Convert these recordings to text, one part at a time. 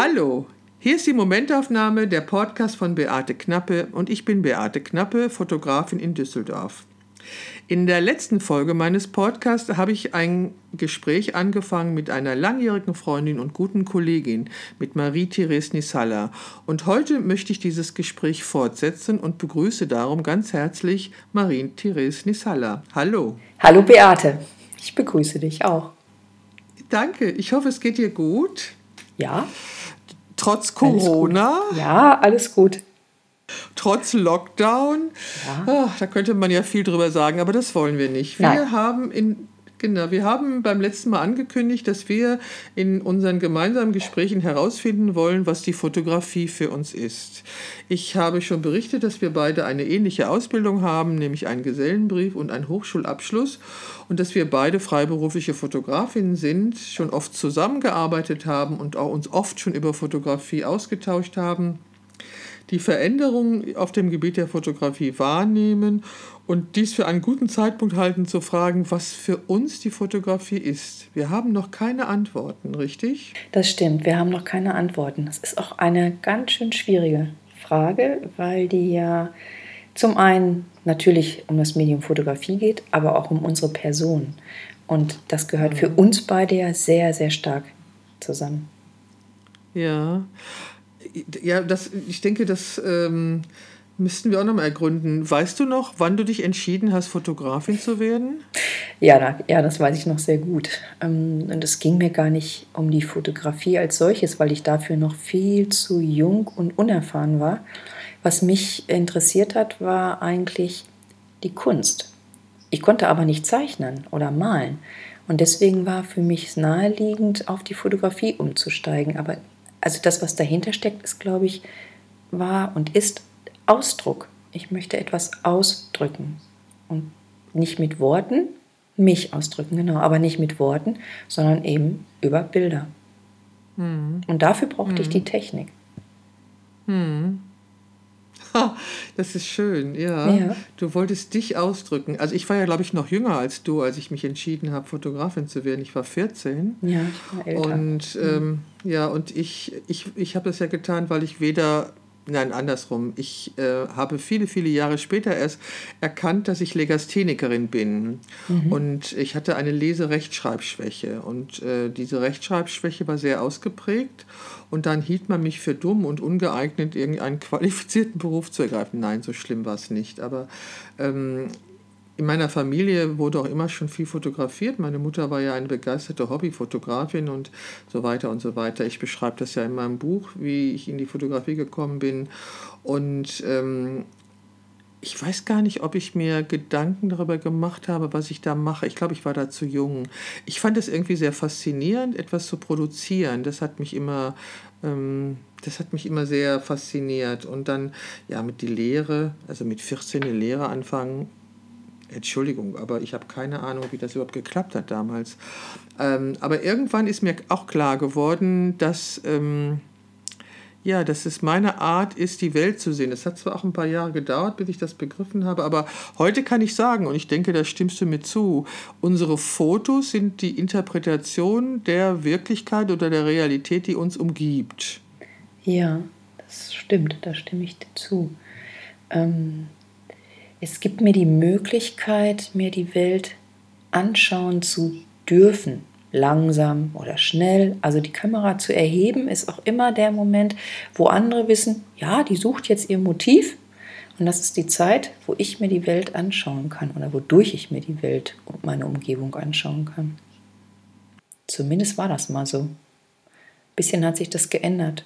Hallo, hier ist die Momentaufnahme der Podcast von Beate Knappe und ich bin Beate Knappe, Fotografin in Düsseldorf. In der letzten Folge meines Podcasts habe ich ein Gespräch angefangen mit einer langjährigen Freundin und guten Kollegin, mit Marie-Therese Nisalla. Und heute möchte ich dieses Gespräch fortsetzen und begrüße darum ganz herzlich Marie-Therese Nisalla. Hallo. Hallo Beate, ich begrüße dich auch. Danke, ich hoffe, es geht dir gut. Ja. Trotz Corona. Alles ja, alles gut trotz Lockdown. Ja. Ach, da könnte man ja viel drüber sagen, aber das wollen wir nicht. Wir Nein. haben in Genau, wir haben beim letzten Mal angekündigt, dass wir in unseren gemeinsamen Gesprächen herausfinden wollen, was die Fotografie für uns ist. Ich habe schon berichtet, dass wir beide eine ähnliche Ausbildung haben, nämlich einen Gesellenbrief und einen Hochschulabschluss und dass wir beide freiberufliche Fotografinnen sind, schon oft zusammengearbeitet haben und auch uns oft schon über Fotografie ausgetauscht haben die Veränderungen auf dem Gebiet der Fotografie wahrnehmen und dies für einen guten Zeitpunkt halten, zu fragen, was für uns die Fotografie ist. Wir haben noch keine Antworten, richtig? Das stimmt, wir haben noch keine Antworten. Das ist auch eine ganz schön schwierige Frage, weil die ja zum einen natürlich um das Medium Fotografie geht, aber auch um unsere Person. Und das gehört für uns beide ja sehr, sehr stark zusammen. Ja, ja, das, ich denke, das ähm, müssten wir auch noch mal ergründen. Weißt du noch, wann du dich entschieden hast, Fotografin zu werden? Ja, da, ja das weiß ich noch sehr gut. Ähm, und es ging mir gar nicht um die Fotografie als solches, weil ich dafür noch viel zu jung und unerfahren war. Was mich interessiert hat, war eigentlich die Kunst. Ich konnte aber nicht zeichnen oder malen. Und deswegen war für mich naheliegend, auf die Fotografie umzusteigen. Aber also das, was dahinter steckt, ist, glaube ich, war und ist Ausdruck. Ich möchte etwas ausdrücken und nicht mit Worten, mich ausdrücken, genau, aber nicht mit Worten, sondern eben über Bilder. Hm. Und dafür brauchte hm. ich die Technik. Hm. Das ist schön, ja. ja. Du wolltest dich ausdrücken. Also ich war ja, glaube ich, noch jünger als du, als ich mich entschieden habe, Fotografin zu werden. Ich war 14. Ja, ich war älter. Und mhm. ähm, ja, und ich, ich, ich habe das ja getan, weil ich weder Nein, andersrum. Ich äh, habe viele, viele Jahre später erst erkannt, dass ich Legasthenikerin bin. Mhm. Und ich hatte eine Leserechtschreibschwäche. Und äh, diese Rechtschreibschwäche war sehr ausgeprägt. Und dann hielt man mich für dumm und ungeeignet, irgendeinen qualifizierten Beruf zu ergreifen. Nein, so schlimm war es nicht. Aber ähm, in meiner Familie wurde auch immer schon viel fotografiert. Meine Mutter war ja eine begeisterte Hobbyfotografin und so weiter und so weiter. Ich beschreibe das ja in meinem Buch, wie ich in die Fotografie gekommen bin. Und ähm, ich weiß gar nicht, ob ich mir Gedanken darüber gemacht habe, was ich da mache. Ich glaube, ich war da zu jung. Ich fand es irgendwie sehr faszinierend, etwas zu produzieren. Das hat mich immer, ähm, das hat mich immer sehr fasziniert. Und dann, ja, mit die Lehre, also mit 14 eine Lehre anfangen, Entschuldigung, aber ich habe keine Ahnung, wie das überhaupt geklappt hat damals. Ähm, aber irgendwann ist mir auch klar geworden, dass, ähm, ja, dass es meine Art ist, die Welt zu sehen. Das hat zwar auch ein paar Jahre gedauert, bis ich das begriffen habe, aber heute kann ich sagen, und ich denke, da stimmst du mir zu, unsere Fotos sind die Interpretation der Wirklichkeit oder der Realität, die uns umgibt. Ja, das stimmt, da stimme ich dir zu. Ähm es gibt mir die Möglichkeit, mir die Welt anschauen zu dürfen, langsam oder schnell. Also die Kamera zu erheben ist auch immer der Moment, wo andere wissen, ja, die sucht jetzt ihr Motiv. Und das ist die Zeit, wo ich mir die Welt anschauen kann oder wodurch ich mir die Welt und meine Umgebung anschauen kann. Zumindest war das mal so. Ein bisschen hat sich das geändert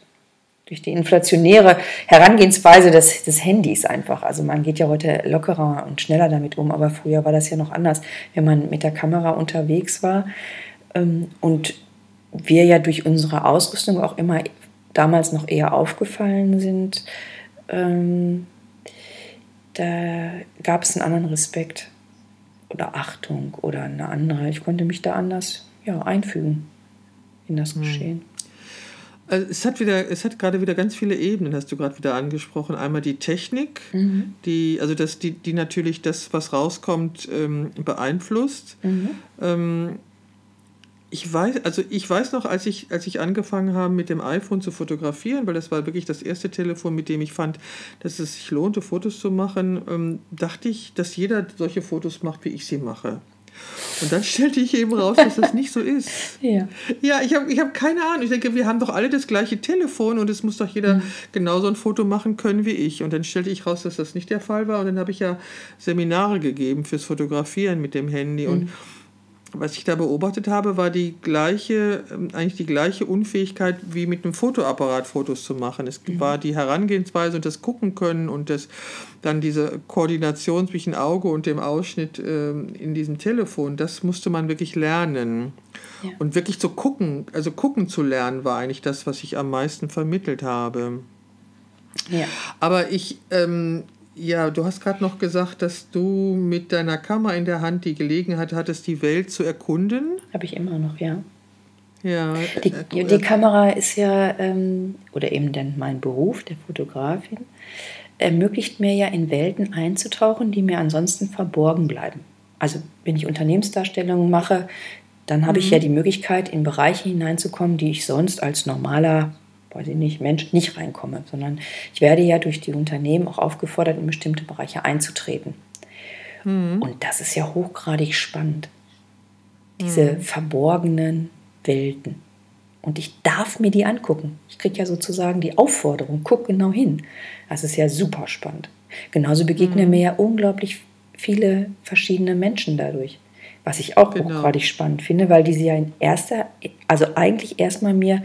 durch die inflationäre Herangehensweise des, des Handys einfach. Also man geht ja heute lockerer und schneller damit um, aber früher war das ja noch anders, wenn man mit der Kamera unterwegs war ähm, und wir ja durch unsere Ausrüstung auch immer damals noch eher aufgefallen sind. Ähm, da gab es einen anderen Respekt oder Achtung oder eine andere. Ich konnte mich da anders ja, einfügen in das hm. Geschehen. Also es hat wieder, es hat gerade wieder ganz viele Ebenen, hast du gerade wieder angesprochen. Einmal die Technik, mhm. die, also das, die, die natürlich das, was rauskommt, ähm, beeinflusst. Mhm. Ähm, ich weiß, also ich weiß noch, als ich, als ich angefangen habe, mit dem iPhone zu fotografieren, weil das war wirklich das erste Telefon, mit dem ich fand, dass es sich lohnte, Fotos zu machen, ähm, dachte ich, dass jeder solche Fotos macht, wie ich sie mache. Und dann stellte ich eben raus, dass das nicht so ist. ja. Ja, ich habe ich hab keine Ahnung. Ich denke, wir haben doch alle das gleiche Telefon und es muss doch jeder mhm. genauso ein Foto machen können wie ich. Und dann stellte ich raus, dass das nicht der Fall war. Und dann habe ich ja Seminare gegeben fürs Fotografieren mit dem Handy. Mhm. Und was ich da beobachtet habe, war die gleiche, ähm, eigentlich die gleiche Unfähigkeit wie mit einem Fotoapparat Fotos zu machen. Es mhm. war die Herangehensweise und das Gucken können und das, dann diese Koordination zwischen Auge und dem Ausschnitt äh, in diesem Telefon, das musste man wirklich lernen. Ja. Und wirklich zu gucken, also gucken zu lernen, war eigentlich das, was ich am meisten vermittelt habe. Ja. Aber ich, ähm, ja, du hast gerade noch gesagt, dass du mit deiner Kamera in der Hand die Gelegenheit hattest, die Welt zu erkunden. Habe ich immer noch, ja. Ja. Die, äh, die Kamera ist ja, ähm, oder eben dann mein Beruf der Fotografin, ermöglicht mir ja in Welten einzutauchen, die mir ansonsten verborgen bleiben. Also wenn ich Unternehmensdarstellungen mache, dann habe mhm. ich ja die Möglichkeit, in Bereiche hineinzukommen, die ich sonst als normaler weiß ich nicht, Mensch nicht reinkomme, sondern ich werde ja durch die Unternehmen auch aufgefordert, in bestimmte Bereiche einzutreten. Mhm. Und das ist ja hochgradig spannend. Diese mhm. verborgenen Welten. Und ich darf mir die angucken. Ich kriege ja sozusagen die Aufforderung, guck genau hin. Das ist ja super spannend. Genauso begegnen mhm. mir ja unglaublich viele verschiedene Menschen dadurch. Was ich auch genau. hochgradig spannend finde, weil diese ja in erster, also eigentlich erstmal mir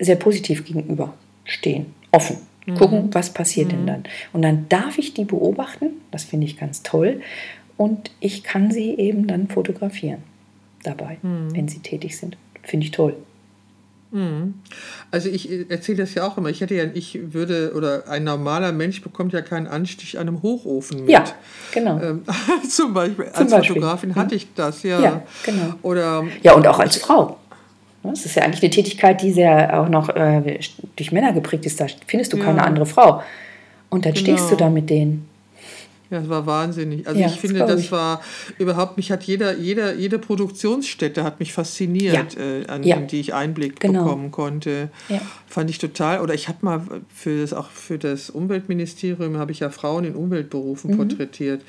sehr positiv gegenüberstehen, offen. Mhm. Gucken, was passiert mhm. denn dann. Und dann darf ich die beobachten, das finde ich ganz toll. Und ich kann sie eben dann fotografieren dabei, mhm. wenn sie tätig sind. Finde ich toll. Mhm. Also ich erzähle das ja auch immer. Ich hätte ja, ich würde, oder ein normaler Mensch bekommt ja keinen Anstich an einem Hochofen mit. Ja, genau. Ähm, zum Beispiel. Zum als Beispiel. Fotografin hatte ich das, ja. Ja, genau. Oder, ja, und auch als Frau. Das ist ja eigentlich eine Tätigkeit, die sehr auch noch äh, durch Männer geprägt ist. Da findest du ja. keine andere Frau. Und dann genau. stehst du da mit denen. Ja, das war wahnsinnig. Also ja, ich finde, das ich. war überhaupt, mich hat jeder, jeder, jede Produktionsstätte hat mich fasziniert, ja. äh, an, ja. die ich Einblick genau. bekommen konnte. Fand ich total. Oder ich habe mal für das auch für das Umweltministerium habe ich ja Frauen in Umweltberufen mhm. porträtiert.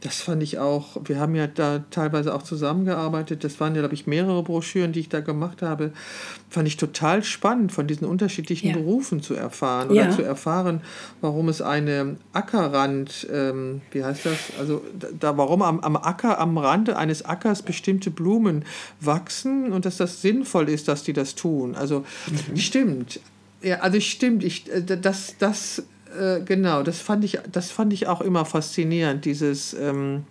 Das fand ich auch, wir haben ja da teilweise auch zusammengearbeitet. Das waren ja, glaube ich, mehrere Broschüren, die ich da gemacht habe. Fand ich total spannend, von diesen unterschiedlichen ja. Berufen zu erfahren oder ja. zu erfahren, warum es eine Ackerrand, ähm, wie heißt das? Also da, warum am, am Acker, am Rande eines Ackers bestimmte Blumen wachsen und dass das sinnvoll ist, dass die das tun. Also mhm. stimmt. Ja, also stimmt, ich, äh, das, das äh, genau, das fand, ich, das fand ich auch immer faszinierend, dieses, ähm,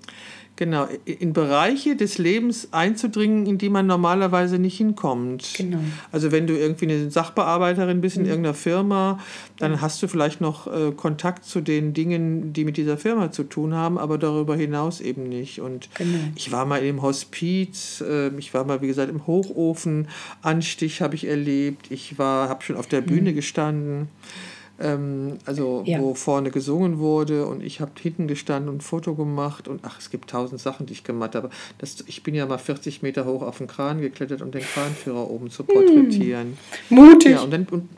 genau, in Bereiche des Lebens einzudringen, in die man normalerweise nicht hinkommt. Genau. Also wenn du irgendwie eine Sachbearbeiterin bist in mhm. irgendeiner Firma, dann hast du vielleicht noch äh, Kontakt zu den Dingen, die mit dieser Firma zu tun haben, aber darüber hinaus eben nicht. Und genau. ich war mal im Hospiz, äh, ich war mal, wie gesagt, im Hochofen, Anstich habe ich erlebt, ich war, habe schon auf der Bühne mhm. gestanden ähm, also ja. wo vorne gesungen wurde und ich habe hinten gestanden und ein Foto gemacht und ach, es gibt tausend Sachen, die ich gemacht habe. Das, ich bin ja mal 40 Meter hoch auf den Kran geklettert, um den Kranführer oben zu porträtieren. Hm. Mutig. Ja, und dann, und,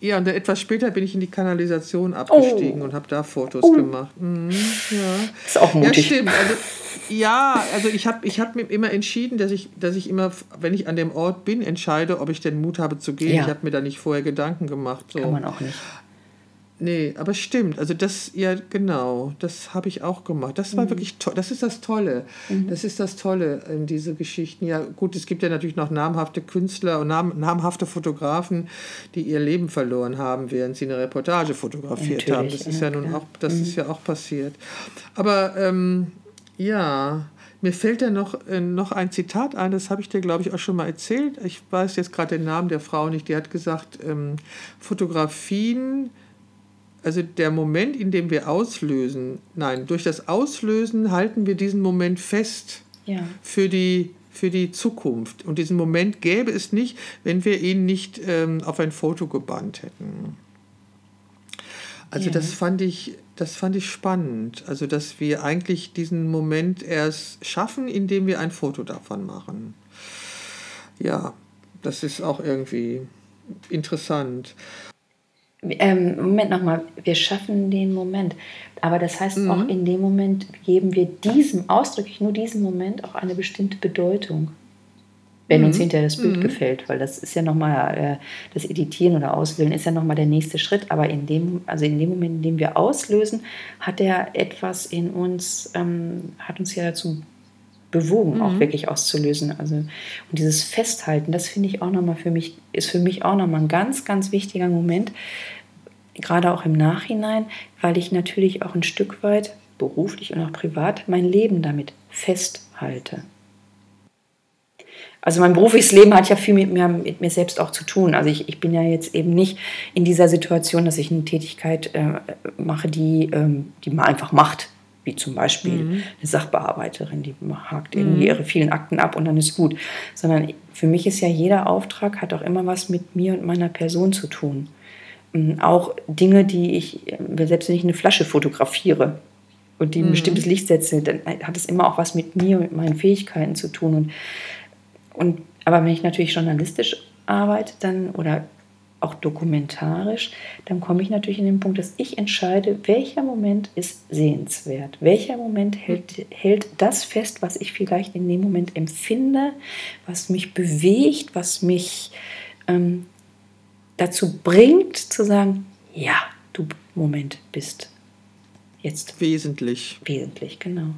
ja, und dann etwas später bin ich in die Kanalisation abgestiegen oh. und habe da Fotos oh. gemacht. Mhm, ja. Ist auch mutig. Ja, stimmt. Also, ja, also ich habe ich hab mir immer entschieden, dass ich, dass ich immer, wenn ich an dem Ort bin, entscheide, ob ich den Mut habe zu gehen. Ja. Ich habe mir da nicht vorher Gedanken gemacht. So. Kann man auch nicht. Nee, aber stimmt. Also das, ja genau, das habe ich auch gemacht. Das war mhm. wirklich toll. Das ist das Tolle. Mhm. Das ist das Tolle in diese Geschichten. Ja gut, es gibt ja natürlich noch namhafte Künstler und nam, namhafte Fotografen, die ihr Leben verloren haben, während sie eine Reportage fotografiert natürlich, haben. Das ist ja, nun auch, das mhm. ist ja auch passiert. Aber ähm, ja, mir fällt da noch, äh, noch ein Zitat ein, das habe ich dir, glaube ich, auch schon mal erzählt. Ich weiß jetzt gerade den Namen der Frau nicht. Die hat gesagt, ähm, Fotografien also der Moment, in dem wir auslösen, nein, durch das Auslösen halten wir diesen Moment fest ja. für, die, für die Zukunft. Und diesen Moment gäbe es nicht, wenn wir ihn nicht ähm, auf ein Foto gebannt hätten. Also ja. das fand ich, das fand ich spannend. Also dass wir eigentlich diesen Moment erst schaffen, indem wir ein Foto davon machen. ja, das ist auch irgendwie interessant. Ähm, Moment nochmal, wir schaffen den Moment. Aber das heißt mhm. auch in dem Moment geben wir diesem, ausdrücklich nur diesem Moment auch eine bestimmte Bedeutung. Wenn mhm. uns hinterher das Bild mhm. gefällt, weil das ist ja nochmal, äh, das Editieren oder Auswählen ist ja nochmal der nächste Schritt. Aber in dem, also in dem Moment, in dem wir auslösen, hat er etwas in uns, ähm, hat uns ja dazu bewogen, mhm. auch wirklich auszulösen. Also, und dieses Festhalten, das finde ich auch nochmal für mich, ist für mich auch nochmal ein ganz, ganz wichtiger Moment, gerade auch im Nachhinein, weil ich natürlich auch ein Stück weit beruflich und auch privat mein Leben damit festhalte. Also mein berufliches Leben hat ja viel mit mir, mit mir selbst auch zu tun. Also ich, ich bin ja jetzt eben nicht in dieser Situation, dass ich eine Tätigkeit äh, mache, die, ähm, die man einfach macht wie zum Beispiel mhm. eine Sachbearbeiterin, die hakt irgendwie mhm. ihre vielen Akten ab und dann ist gut. Sondern für mich ist ja jeder Auftrag hat auch immer was mit mir und meiner Person zu tun. Ähm, auch Dinge, die ich, selbst wenn ich eine Flasche fotografiere und die ein mhm. bestimmtes Licht setze, dann hat es immer auch was mit mir und meinen Fähigkeiten zu tun. Und, und, aber wenn ich natürlich journalistisch arbeite dann oder auch dokumentarisch, dann komme ich natürlich in den Punkt, dass ich entscheide, welcher Moment ist sehenswert, welcher Moment hält, hält das fest, was ich vielleicht in dem Moment empfinde, was mich bewegt, was mich ähm, dazu bringt zu sagen, ja, du Moment bist jetzt wesentlich. Wesentlich, genau.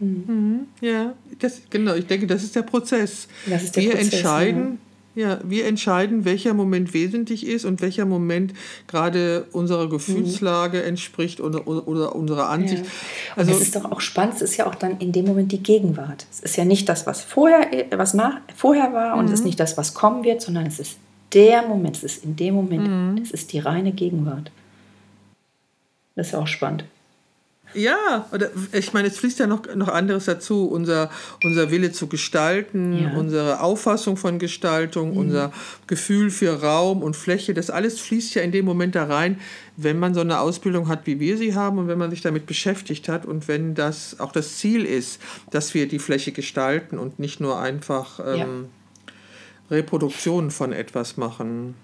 Mhm. Mhm, ja, das, genau. Ich denke, das ist der Prozess. Das ist der Wir Prozess, entscheiden, ja ja, wir entscheiden, welcher Moment wesentlich ist und welcher Moment gerade unserer Gefühlslage mhm. entspricht oder, oder, unserer Ansicht. Ja. Also es ist doch auch spannend, es ist ja auch dann in dem Moment die Gegenwart. Es ist ja nicht das, was vorher, was nach, vorher war und es ist mhm. nicht das, was kommen wird, sondern es ist der Moment, es ist in dem Moment, mhm. es ist die reine Gegenwart. Das ist ja auch spannend. Ja, oder ich meine, es fließt ja noch, noch anderes dazu. Unser, unser Wille zu gestalten, ja. unsere Auffassung von Gestaltung, mhm. unser Gefühl für Raum und Fläche, das alles fließt ja in dem Moment da rein, wenn man so eine Ausbildung hat, wie wir sie haben und wenn man sich damit beschäftigt hat und wenn das auch das Ziel ist, dass wir die Fläche gestalten und nicht nur einfach ähm, ja. Reproduktionen von etwas machen.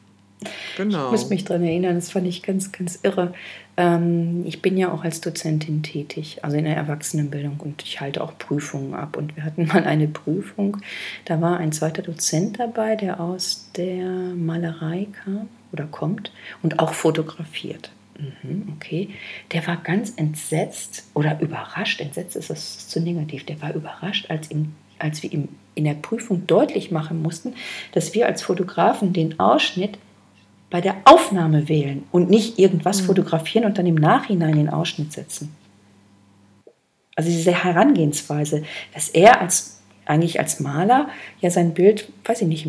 Genau. Ich muss mich daran erinnern, das fand ich ganz, ganz irre. Ähm, ich bin ja auch als Dozentin tätig, also in der Erwachsenenbildung und ich halte auch Prüfungen ab. Und wir hatten mal eine Prüfung, da war ein zweiter Dozent dabei, der aus der Malerei kam oder kommt und auch fotografiert. Mhm, okay, der war ganz entsetzt oder überrascht, entsetzt ist das zu negativ, der war überrascht, als, ihm, als wir ihm in der Prüfung deutlich machen mussten, dass wir als Fotografen den Ausschnitt bei der Aufnahme wählen und nicht irgendwas mhm. fotografieren und dann im Nachhinein den Ausschnitt setzen. Also diese Herangehensweise, dass er als eigentlich als Maler ja sein Bild, weiß ich nicht,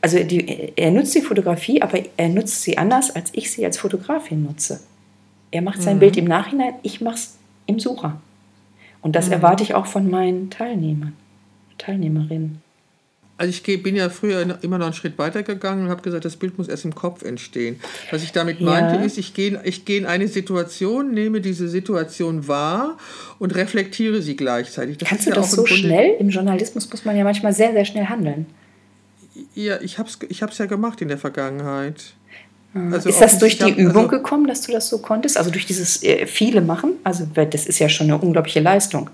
also die, er nutzt die Fotografie, aber er nutzt sie anders, als ich sie als Fotografin nutze. Er macht sein mhm. Bild im Nachhinein, ich mache es im Sucher. Und das mhm. erwarte ich auch von meinen Teilnehmern, Teilnehmerinnen. Also ich bin ja früher immer noch einen Schritt weiter gegangen und habe gesagt, das Bild muss erst im Kopf entstehen. Was ich damit meinte, ja. ist, ich gehe, ich gehe in eine Situation, nehme diese Situation wahr und reflektiere sie gleichzeitig. Das Kannst du ja das so schnell? Im Journalismus muss man ja manchmal sehr, sehr schnell handeln. Ja, ich habe es ich ja gemacht in der Vergangenheit. Ah. Also ist das durch die Übung also gekommen, dass du das so konntest? Also durch dieses äh, viele machen? Also das ist ja schon eine unglaubliche Leistung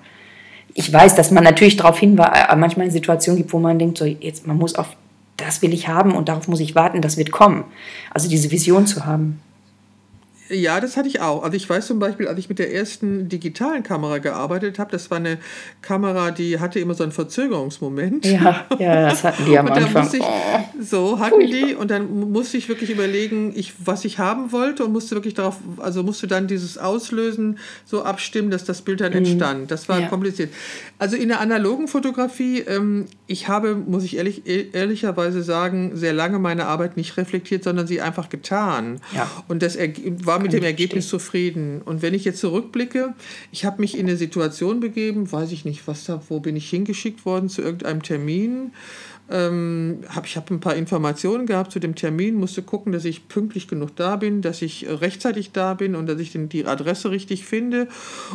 ich weiß, dass man natürlich darauf hinweist, äh, manchmal in Situationen gibt, wo man denkt, so jetzt, man muss auf das will ich haben und darauf muss ich warten, das wird kommen. Also diese Vision zu haben. Ja, das hatte ich auch. Also ich weiß zum Beispiel, als ich mit der ersten digitalen Kamera gearbeitet habe, das war eine Kamera, die hatte immer so einen Verzögerungsmoment. Ja, ja das hatten die am Anfang. Ich. So hatten Furchtbar. die und dann musste ich wirklich überlegen, ich, was ich haben wollte und musste wirklich darauf, also musste dann dieses Auslösen so abstimmen, dass das Bild dann mhm. entstand. Das war ja. kompliziert. Also in der analogen Fotografie, ähm, ich habe, muss ich ehrlich, e-, ehrlicherweise sagen, sehr lange meine Arbeit nicht reflektiert, sondern sie einfach getan. Ja. Und das war war mit dem Ergebnis verstehen. zufrieden. Und wenn ich jetzt zurückblicke, ich habe mich in eine Situation begeben, weiß ich nicht, was da, wo bin ich hingeschickt worden zu irgendeinem Termin ähm, hab, ich habe ein paar Informationen gehabt zu dem Termin, musste gucken, dass ich pünktlich genug da bin, dass ich rechtzeitig da bin und dass ich den, die Adresse richtig finde.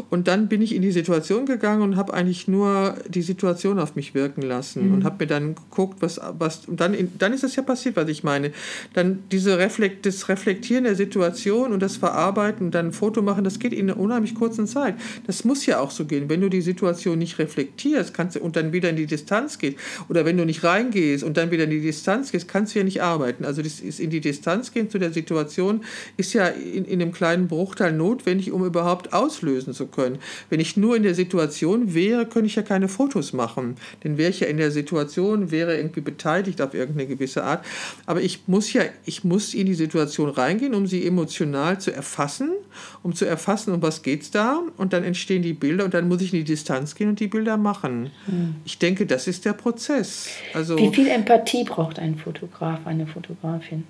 Und dann bin ich in die Situation gegangen und habe eigentlich nur die Situation auf mich wirken lassen mhm. und habe mir dann geguckt, was, was und dann, in, dann ist das ja passiert, was ich meine. Dann diese Reflekt, das Reflektieren der Situation und das Verarbeiten und dann ein Foto machen, das geht in einer unheimlich kurzen Zeit. Das muss ja auch so gehen. Wenn du die Situation nicht reflektierst kannst und dann wieder in die Distanz gehst oder wenn du nicht rein reingehst und dann wieder in die Distanz gehst, kannst du ja nicht arbeiten. Also das ist in die Distanz gehen zu der Situation ist ja in, in einem kleinen Bruchteil notwendig, um überhaupt auslösen zu können. Wenn ich nur in der Situation wäre, könnte ich ja keine Fotos machen. Dann wäre ich ja in der Situation, wäre irgendwie beteiligt auf irgendeine gewisse Art. Aber ich muss ja, ich muss in die Situation reingehen, um sie emotional zu erfassen, um zu erfassen, um was geht es da. Und dann entstehen die Bilder und dann muss ich in die Distanz gehen und die Bilder machen. Mhm. Ich denke, das ist der Prozess. Also also, Wie viel Empathie braucht ein Fotograf, eine Fotografin?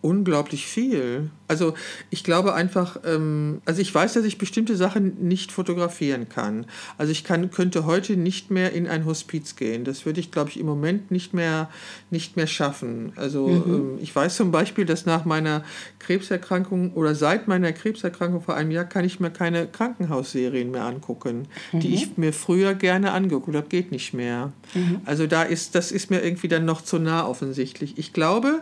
Unglaublich viel. Also ich glaube einfach, ähm, also ich weiß, dass ich bestimmte Sachen nicht fotografieren kann. Also ich kann, könnte heute nicht mehr in ein Hospiz gehen. Das würde ich, glaube ich, im Moment nicht mehr, nicht mehr schaffen. Also mhm. ähm, ich weiß zum Beispiel, dass nach meiner Krebserkrankung oder seit meiner Krebserkrankung vor einem Jahr kann ich mir keine Krankenhausserien mehr angucken, mhm. die ich mir früher gerne angeguckt habe. Geht nicht mehr. Mhm. Also da ist, das ist mir irgendwie dann noch zu nah offensichtlich. Ich glaube,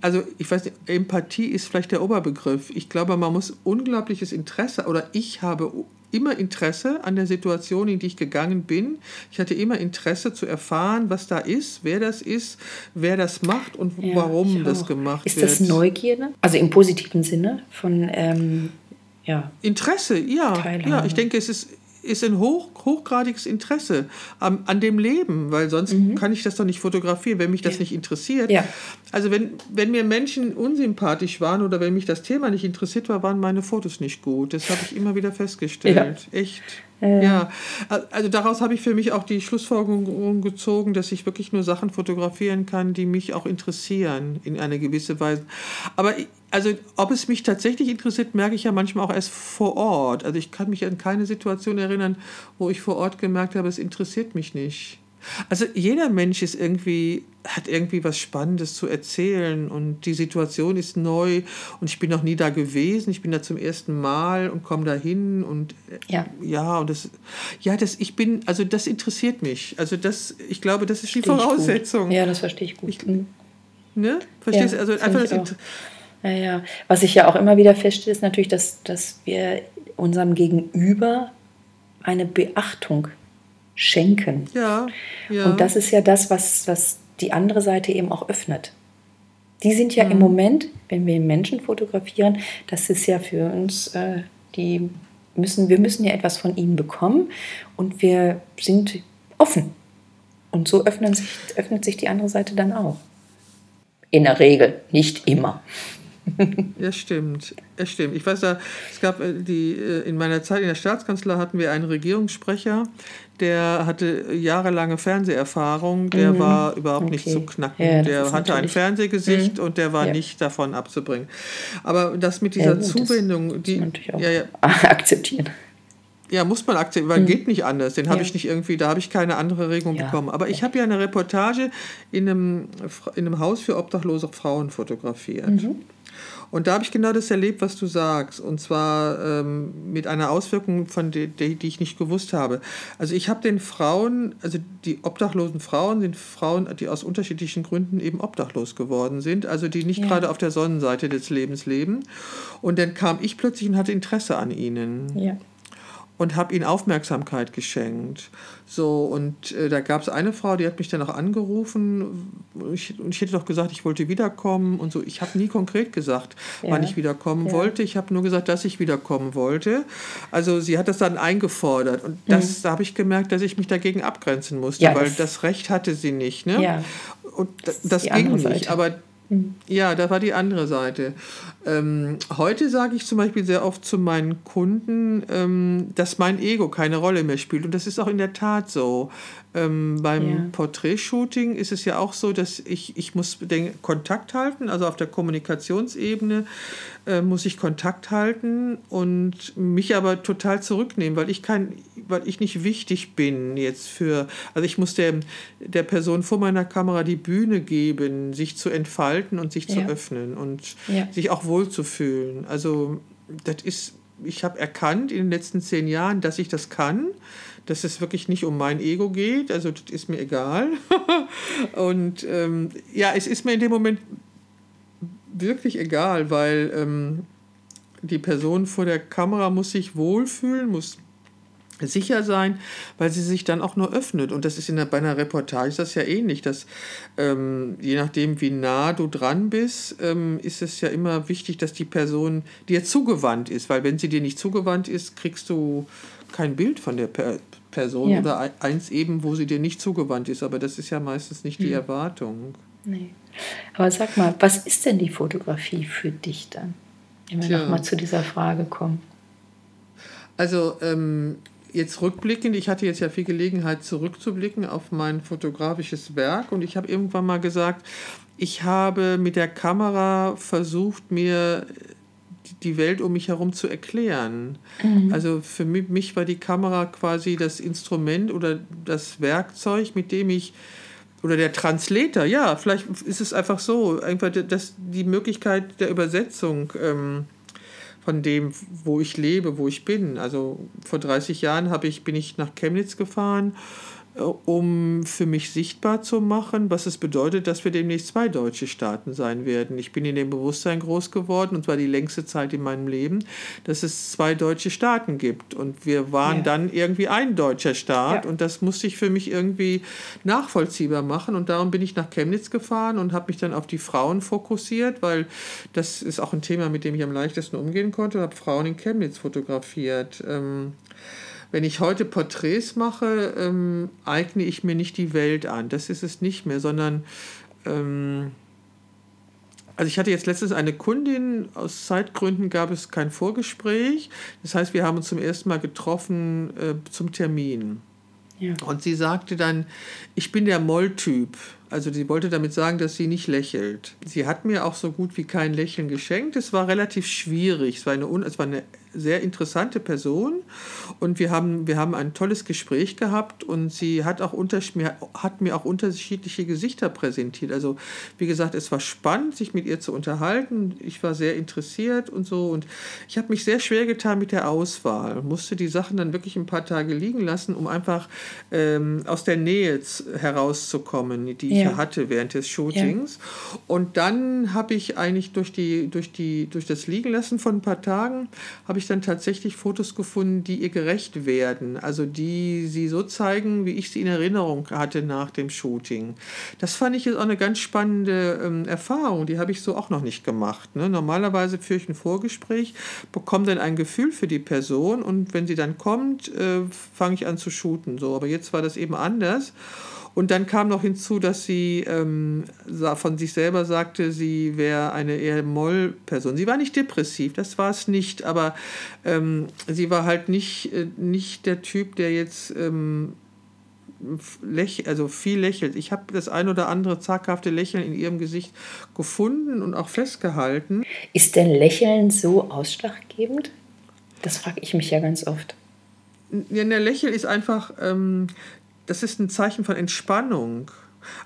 also ich weiß nicht, Empathie ist vielleicht der Oberbegriff. Ich glaube, man muss unglaubliches Interesse oder ich habe immer Interesse an der Situation, in die ich gegangen bin. Ich hatte immer Interesse zu erfahren, was da ist, wer das ist, wer das macht und ja, warum das gemacht ist wird. Ist das Neugierde? Also im positiven Sinne von ähm, ja. Interesse, ja. Teilhabe. Ja, ich denke, es ist ist ein hoch, hochgradiges Interesse an, an dem Leben, weil sonst mhm. kann ich das doch nicht fotografieren, wenn mich das ja. nicht interessiert. Ja. Also wenn, wenn mir Menschen unsympathisch waren oder wenn mich das Thema nicht interessiert war, waren meine Fotos nicht gut. Das habe ich immer wieder festgestellt. Ja. Echt. Äh. Ja, also daraus habe ich für mich auch die Schlussfolgerung gezogen, dass ich wirklich nur Sachen fotografieren kann, die mich auch interessieren in einer gewissen Weise. Aber also ob es mich tatsächlich interessiert, merke ich ja manchmal auch erst vor Ort. Also ich kann mich an keine Situation erinnern, wo ich vor Ort gemerkt habe, es interessiert mich nicht. Also jeder Mensch ist irgendwie, hat irgendwie was Spannendes zu erzählen und die Situation ist neu und ich bin noch nie da gewesen, ich bin da zum ersten Mal und komme da hin und ja, ja und das, ja, das, ich bin, also das interessiert mich. Also das, ich glaube, das ist die Voraussetzung. Ja, das verstehe ich gut. Ich, mhm. ne? Verstehst du? also einfach das ja, ja. Was ich ja auch immer wieder feststelle, ist natürlich, dass, dass wir unserem Gegenüber eine Beachtung schenken. Ja, ja. Und das ist ja das, was, was die andere Seite eben auch öffnet. Die sind ja mhm. im Moment, wenn wir Menschen fotografieren, das ist ja für uns, äh, die müssen, wir müssen ja etwas von ihnen bekommen und wir sind offen. Und so öffnen sich, öffnet sich die andere Seite dann auch. In der Regel, nicht immer. Ja, stimmt. Ja, stimmt. Ich weiß da, es gab äh, die, äh, in meiner Zeit in der Staatskanzlei hatten wir einen Regierungssprecher, der hatte jahrelange Fernseherfahrung, der mhm. war überhaupt okay. nicht zu knacken. Ja, der hatte ein Fernsehgesicht mhm. und der war ja. nicht davon abzubringen. Aber das mit dieser ja, Zuwendung, die ja, ja. akzeptieren. Ja, muss man akzeptieren, weil mhm. geht nicht anders. Den habe ich nicht irgendwie, da habe ich keine andere Regung bekommen. Aber ich habe ja eine Reportage in einem, in einem Haus für obdachlose Frauen fotografiert. Mhm. Und da habe ich genau das erlebt, was du sagst. Und zwar ähm, mit einer Auswirkung, von der, die, ich nicht gewusst habe. Also ich habe den Frauen, also die obdachlosen Frauen sind Frauen, die aus unterschiedlichen Gründen eben obdachlos geworden sind, also die nicht ja. gerade auf der Sonnenseite des Lebens leben. Und dann kam ich plötzlich und hatte Interesse an ihnen. Ja und habe ihnen Aufmerksamkeit geschenkt. So, und äh, da gab es eine Frau, die hat mich dann auch angerufen ich, und ich hätte doch gesagt, ich wollte wiederkommen und so. Ich habe nie konkret gesagt, ja. wann ich wiederkommen ja. wollte. Ich habe nur gesagt, dass ich wiederkommen wollte. Also sie hat das dann eingefordert und das, mhm. da habe ich gemerkt, dass ich mich dagegen abgrenzen musste, ja, weil das, das Recht hatte sie nicht. Ne? Ja. Und das, das ging nicht. Aber. Ja, da war die andere Seite. Ähm, heute sage ich zum Beispiel sehr oft zu meinen Kunden, ähm, dass mein Ego keine Rolle mehr spielt. Und das ist auch in der Tat so. Ähm, beim ja. Porträtshooting ist es ja auch so, dass ich, ich muss den Kontakt halten, also auf der Kommunikationsebene äh, muss ich Kontakt halten und mich aber total zurücknehmen, weil ich kein, weil ich nicht wichtig bin jetzt für, also ich muss der, der Person vor meiner Kamera die Bühne geben, sich zu entfalten und sich ja. zu öffnen und ja. sich auch wohlzufühlen. Also das ist, ich habe erkannt in den letzten zehn Jahren, dass ich das kann dass es wirklich nicht um mein Ego geht. Also das ist mir egal. und ähm, ja, es ist mir in dem Moment wirklich egal, weil ähm, die Person vor der Kamera muss sich wohlfühlen, muss sicher sein, weil sie sich dann auch nur öffnet. Und das ist in der, bei einer Reportage ist das ja ähnlich. Dass, ähm, je nachdem, wie nah du dran bist, ähm, ist es ja immer wichtig, dass die Person dir zugewandt ist. Weil wenn sie dir nicht zugewandt ist, kriegst du kein Bild von der per Person ja. oder eins eben, wo sie dir nicht zugewandt ist. Aber das ist ja meistens nicht die mhm. Erwartung. Nee. Aber sag mal, was ist denn die Fotografie für dich dann? Wenn wir nochmal zu dieser Frage kommen. Also ähm, jetzt rückblickend, ich hatte jetzt ja viel Gelegenheit zurückzublicken auf mein fotografisches Werk und ich habe irgendwann mal gesagt, ich habe mit der Kamera versucht, mir die Welt um mich herum zu erklären. Mhm. Also für mich war die Kamera quasi das Instrument oder das Werkzeug, mit dem ich oder der Translator, ja, vielleicht ist es einfach so, einfach das, die Möglichkeit der Übersetzung ähm, von dem, wo ich lebe, wo ich bin. Also vor 30 Jahren ich, bin ich nach Chemnitz gefahren um für mich sichtbar zu machen, was es bedeutet, dass wir demnächst zwei deutsche Staaten sein werden. Ich bin in dem Bewusstsein groß geworden und zwar die längste Zeit in meinem Leben, dass es zwei deutsche Staaten gibt. Und wir waren ja. dann irgendwie ein deutscher Staat ja. und das musste ich für mich irgendwie nachvollziehbar machen. Und darum bin ich nach Chemnitz gefahren und habe mich dann auf die Frauen fokussiert, weil das ist auch ein Thema, mit dem ich am leichtesten umgehen konnte und habe Frauen in Chemnitz fotografiert. Ähm, wenn ich heute Porträts mache, ähm, eigne ich mir nicht die Welt an. Das ist es nicht mehr, sondern ähm, also ich hatte jetzt letztens eine Kundin, aus Zeitgründen gab es kein Vorgespräch. Das heißt, wir haben uns zum ersten Mal getroffen äh, zum Termin. Ja. Und sie sagte dann, ich bin der Molltyp. Also sie wollte damit sagen, dass sie nicht lächelt. Sie hat mir auch so gut wie kein Lächeln geschenkt. Es war relativ schwierig. Es war eine, es war eine sehr interessante Person und wir haben, wir haben ein tolles Gespräch gehabt und sie hat, auch unter, hat mir auch unterschiedliche Gesichter präsentiert. Also wie gesagt, es war spannend, sich mit ihr zu unterhalten. Ich war sehr interessiert und so und ich habe mich sehr schwer getan mit der Auswahl, musste die Sachen dann wirklich ein paar Tage liegen lassen, um einfach ähm, aus der Nähe herauszukommen, die ich ja. hatte während des Shootings. Ja. Und dann habe ich eigentlich durch, die, durch, die, durch das Liegenlassen von ein paar Tagen, habe ich dann tatsächlich Fotos gefunden, die ihr gerecht werden. Also die sie so zeigen, wie ich sie in Erinnerung hatte nach dem Shooting. Das fand ich jetzt auch eine ganz spannende ähm, Erfahrung. Die habe ich so auch noch nicht gemacht. Ne? Normalerweise führe ich ein Vorgespräch, bekomme dann ein Gefühl für die Person und wenn sie dann kommt, äh, fange ich an zu shooten. So. Aber jetzt war das eben anders. Und dann kam noch hinzu, dass sie ähm, von sich selber sagte, sie wäre eine eher Moll-Person. Sie war nicht depressiv, das war es nicht, aber ähm, sie war halt nicht, äh, nicht der Typ, der jetzt ähm, läch also viel lächelt. Ich habe das ein oder andere zaghafte Lächeln in ihrem Gesicht gefunden und auch festgehalten. Ist denn Lächeln so ausschlaggebend? Das frage ich mich ja ganz oft. Ja, der Lächeln ist einfach, ähm, das ist ein Zeichen von Entspannung.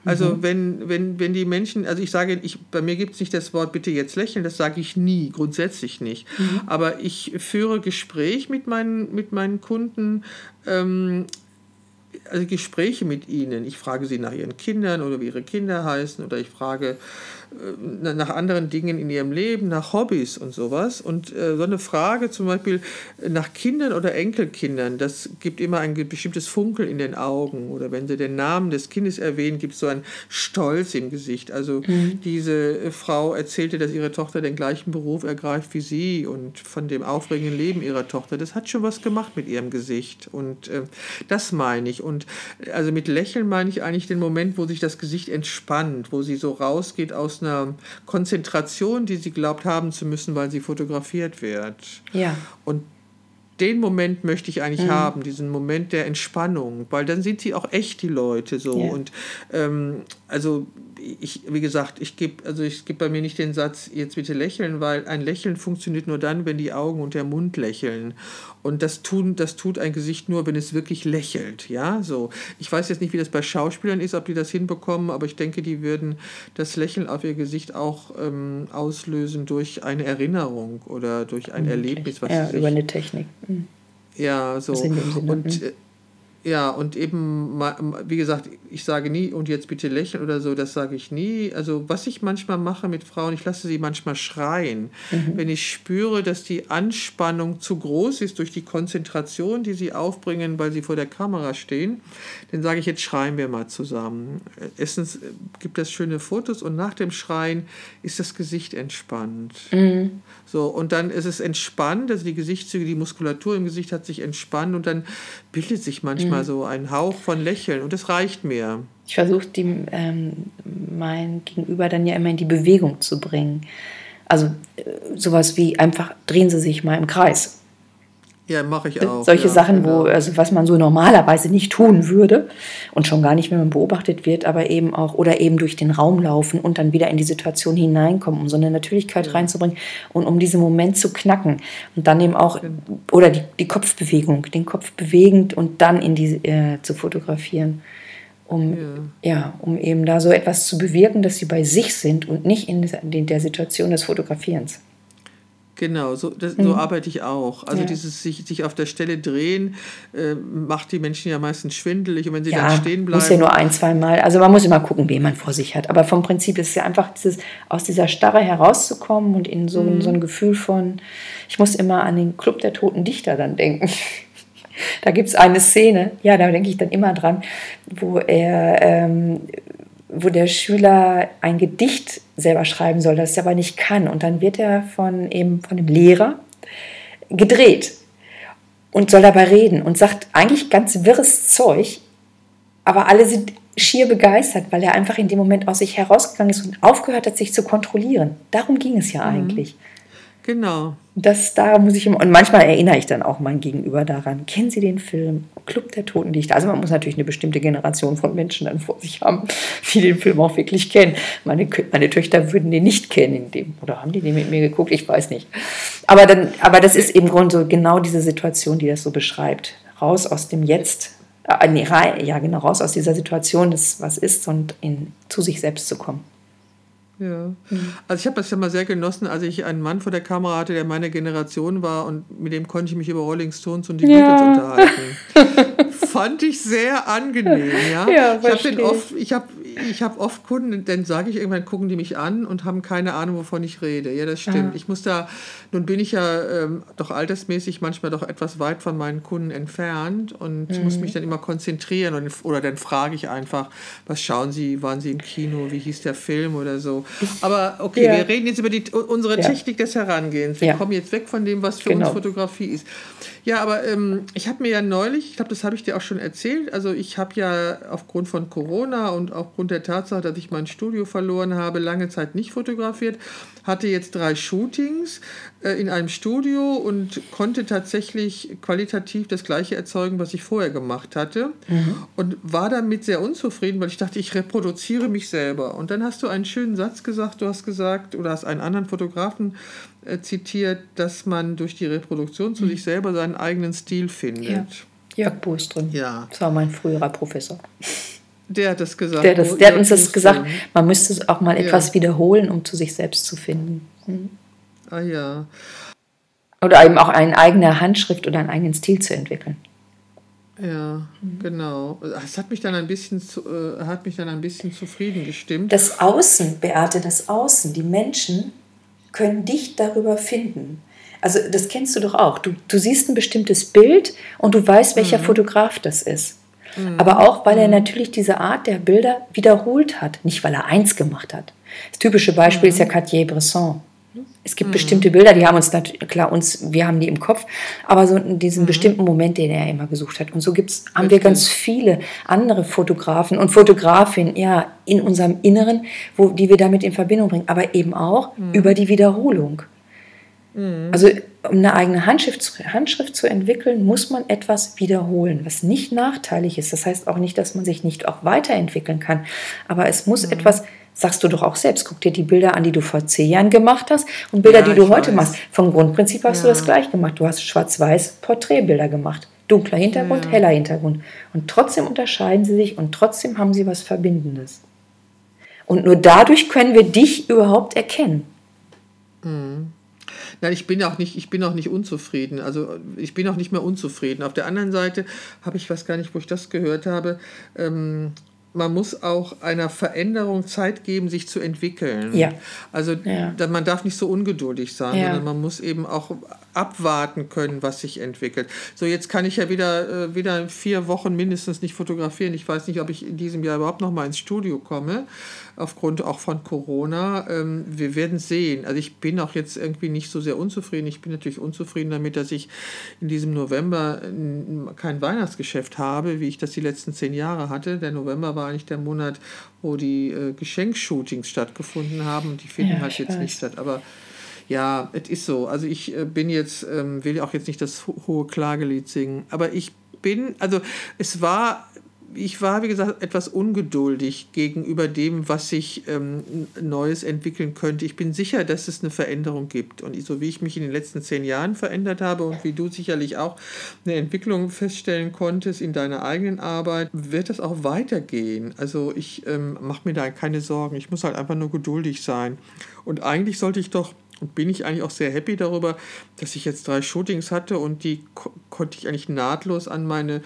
Also mhm. wenn, wenn, wenn die Menschen, also ich sage, ich, bei mir gibt es nicht das Wort bitte jetzt lächeln, das sage ich nie, grundsätzlich nicht. Mhm. Aber ich führe Gespräch mit meinen, mit meinen Kunden, ähm, also Gespräche mit ihnen. Ich frage sie nach ihren Kindern oder wie ihre Kinder heißen oder ich frage nach anderen Dingen in ihrem Leben, nach Hobbys und sowas. Und äh, so eine Frage zum Beispiel nach Kindern oder Enkelkindern, das gibt immer ein bestimmtes Funkel in den Augen. Oder wenn sie den Namen des Kindes erwähnen, gibt es so einen Stolz im Gesicht. Also mhm. diese äh, Frau erzählte, dass ihre Tochter den gleichen Beruf ergreift wie sie und von dem aufregenden Leben ihrer Tochter. Das hat schon was gemacht mit ihrem Gesicht. Und äh, das meine ich. Und also mit Lächeln meine ich eigentlich den Moment, wo sich das Gesicht entspannt, wo sie so rausgeht aus einer Konzentration, die sie glaubt haben zu müssen, weil sie fotografiert wird. Ja. Und den Moment möchte ich eigentlich mhm. haben, diesen Moment der Entspannung, weil dann sind sie auch echt die Leute so. Ja. Und ähm, also ich, wie gesagt, ich gebe also ich gebe bei mir nicht den Satz, jetzt bitte lächeln, weil ein Lächeln funktioniert nur dann, wenn die Augen und der Mund lächeln. Und das, tun, das tut ein Gesicht nur, wenn es wirklich lächelt. Ja, so. Ich weiß jetzt nicht, wie das bei Schauspielern ist, ob die das hinbekommen, aber ich denke, die würden das Lächeln auf ihr Gesicht auch ähm, auslösen durch eine Erinnerung oder durch ein Erlebnis, was ja, über eine Technik. Mhm. Ja, so. Und äh, ja, und eben, wie gesagt, ich sage nie, und jetzt bitte lächeln oder so, das sage ich nie. Also, was ich manchmal mache mit Frauen, ich lasse sie manchmal schreien. Mhm. Wenn ich spüre, dass die Anspannung zu groß ist durch die Konzentration, die sie aufbringen, weil sie vor der Kamera stehen, dann sage ich, jetzt schreien wir mal zusammen. Erstens gibt es schöne Fotos und nach dem Schreien ist das Gesicht entspannt. Mhm. So, und dann ist es entspannt, also die Gesichtszüge, die Muskulatur im Gesicht hat sich entspannt und dann bildet sich manchmal manchmal so ein Hauch von Lächeln und das reicht mir. Ich versuche ähm, mein Gegenüber dann ja immer in die Bewegung zu bringen. Also äh, sowas wie einfach drehen Sie sich mal im Kreis. Ja, mache ich auch. Solche ja, Sachen, genau. wo, also was man so normalerweise nicht tun würde und schon gar nicht, wenn man beobachtet wird, aber eben auch, oder eben durch den Raum laufen und dann wieder in die Situation hineinkommen, um so eine Natürlichkeit ja. reinzubringen und um diesen Moment zu knacken. Und dann eben auch, genau. oder die, die Kopfbewegung, den Kopf bewegend und dann in die äh, zu fotografieren. Um, ja. ja. um eben da so etwas zu bewirken, dass sie bei sich sind und nicht in der Situation des Fotografierens. Genau, so, das, mhm. so arbeite ich auch. Also ja. dieses sich, sich auf der Stelle drehen äh, macht die Menschen ja meistens schwindelig und wenn sie ja, dann stehen bleiben. Muss ja nur ein, zwei Mal. Also man muss immer gucken, wen man vor sich hat. Aber vom Prinzip ist es ja einfach dieses, aus dieser Starre herauszukommen und in so, mhm. so ein Gefühl von, ich muss immer an den Club der toten Dichter dann denken. da gibt es eine Szene, ja, da denke ich dann immer dran, wo er ähm, wo der Schüler ein Gedicht selber schreiben soll, das er aber nicht kann. Und dann wird er von, eben von dem Lehrer gedreht und soll dabei reden und sagt eigentlich ganz wirres Zeug, aber alle sind schier begeistert, weil er einfach in dem Moment aus sich herausgegangen ist und aufgehört hat, sich zu kontrollieren. Darum ging es ja mhm. eigentlich. Genau. Das, da muss ich, und manchmal erinnere ich dann auch mein Gegenüber daran. Kennen Sie den Film Club der Toten Dichter? Also man muss natürlich eine bestimmte Generation von Menschen dann vor sich haben, die den Film auch wirklich kennen. Meine, meine Töchter würden den nicht kennen in dem, oder haben die den mit mir geguckt? Ich weiß nicht. Aber, dann, aber das ist im Grunde so genau diese Situation, die das so beschreibt. Raus aus dem Jetzt, äh, nee, ja genau, raus aus dieser Situation, das was ist, und in, zu sich selbst zu kommen. Ja. Mhm. Also ich habe das ja mal sehr genossen, als ich einen Mann vor der Kamera hatte, der meine Generation war und mit dem konnte ich mich über Rolling Stones und die ja. Beatles unterhalten. Fand ich sehr angenehm, ja. ja ich habe den oft, ich habe ich habe oft Kunden, dann sage ich irgendwann, gucken die mich an und haben keine Ahnung, wovon ich rede. Ja, das stimmt. Ah. Ich muss da, nun bin ich ja ähm, doch altersmäßig manchmal doch etwas weit von meinen Kunden entfernt und mhm. muss mich dann immer konzentrieren und, oder dann frage ich einfach, was schauen Sie, waren Sie im Kino, wie hieß der Film oder so. Aber okay, ja. wir reden jetzt über die, unsere ja. Technik des Herangehens. Wir ja. kommen jetzt weg von dem, was für genau. uns Fotografie ist. Ja, aber ähm, ich habe mir ja neulich, ich glaube, das habe ich dir auch schon erzählt, also ich habe ja aufgrund von Corona und aufgrund der Tatsache, dass ich mein Studio verloren habe, lange Zeit nicht fotografiert, hatte jetzt drei Shootings äh, in einem Studio und konnte tatsächlich qualitativ das gleiche erzeugen, was ich vorher gemacht hatte mhm. und war damit sehr unzufrieden, weil ich dachte, ich reproduziere mich selber. Und dann hast du einen schönen Satz gesagt, du hast gesagt, oder hast einen anderen Fotografen äh, zitiert, dass man durch die Reproduktion zu mhm. sich selber seinen eigenen Stil findet. Ja. Jörg drin. Ja. Das war mein früherer Professor. Der hat das gesagt. Der, das, der hat uns das gesagt. Man müsste auch mal etwas ja. wiederholen, um zu sich selbst zu finden. Mhm. Ah ja. Oder eben auch eine eigene Handschrift oder einen eigenen Stil zu entwickeln. Ja, mhm. genau. Es hat mich dann ein bisschen zu, äh, hat mich dann ein bisschen zufrieden gestimmt. Das Außen, Beate, das Außen, die Menschen können dich darüber finden. Also das kennst du doch auch. Du, du siehst ein bestimmtes Bild und du weißt, welcher mhm. Fotograf das ist. Mhm. Aber auch, weil er mhm. natürlich diese Art der Bilder wiederholt hat, nicht weil er eins gemacht hat. Das typische Beispiel ist ja mhm. Cartier-Bresson. Es gibt mhm. bestimmte Bilder, die haben uns natürlich, klar, uns, wir haben die im Kopf, aber so diesen mhm. bestimmten Moment, den er immer gesucht hat. Und so gibt's, haben wir ganz viele andere Fotografen und Fotografinnen, ja, in unserem Inneren, wo, die wir damit in Verbindung bringen, aber eben auch mhm. über die Wiederholung. Mhm. Also, um eine eigene Handschrift, Handschrift zu entwickeln, muss man etwas wiederholen, was nicht nachteilig ist. Das heißt auch nicht, dass man sich nicht auch weiterentwickeln kann, aber es muss mhm. etwas Sagst du doch auch selbst. Guck dir die Bilder an, die du vor zehn Jahren gemacht hast und Bilder, ja, die du heute weiß. machst. Vom Grundprinzip hast ja. du das gleich gemacht. Du hast schwarz-weiß Porträtbilder gemacht. Dunkler Hintergrund, ja. heller Hintergrund. Und trotzdem unterscheiden sie sich und trotzdem haben sie was Verbindendes. Und nur dadurch können wir dich überhaupt erkennen. Mhm. Nein, ich bin auch nicht, ich bin auch nicht unzufrieden. Also ich bin auch nicht mehr unzufrieden. Auf der anderen Seite habe ich was gar nicht, wo ich das gehört habe. Ähm, man muss auch einer Veränderung Zeit geben, sich zu entwickeln. Ja. Also ja. man darf nicht so ungeduldig sein, ja. sondern man muss eben auch abwarten können, was sich entwickelt. So, jetzt kann ich ja wieder, äh, wieder vier Wochen mindestens nicht fotografieren. Ich weiß nicht, ob ich in diesem Jahr überhaupt noch mal ins Studio komme aufgrund auch von Corona. Ähm, wir werden sehen. Also ich bin auch jetzt irgendwie nicht so sehr unzufrieden. Ich bin natürlich unzufrieden damit, dass ich in diesem November kein Weihnachtsgeschäft habe, wie ich das die letzten zehn Jahre hatte. Der November war eigentlich der Monat, wo die äh, Geschenkshootings stattgefunden haben die finden ja, halt jetzt weiß. nicht statt. Aber ja, es ist so. Also ich äh, bin jetzt, ähm, will auch jetzt nicht das hohe Klagelied singen, aber ich bin, also es war ich war, wie gesagt, etwas ungeduldig gegenüber dem, was sich ähm, Neues entwickeln könnte. Ich bin sicher, dass es eine Veränderung gibt. Und so wie ich mich in den letzten zehn Jahren verändert habe und wie du sicherlich auch eine Entwicklung feststellen konntest in deiner eigenen Arbeit, wird das auch weitergehen. Also ich ähm, mache mir da keine Sorgen. Ich muss halt einfach nur geduldig sein. Und eigentlich sollte ich doch bin ich eigentlich auch sehr happy darüber, dass ich jetzt drei Shootings hatte und die ko konnte ich eigentlich nahtlos an meine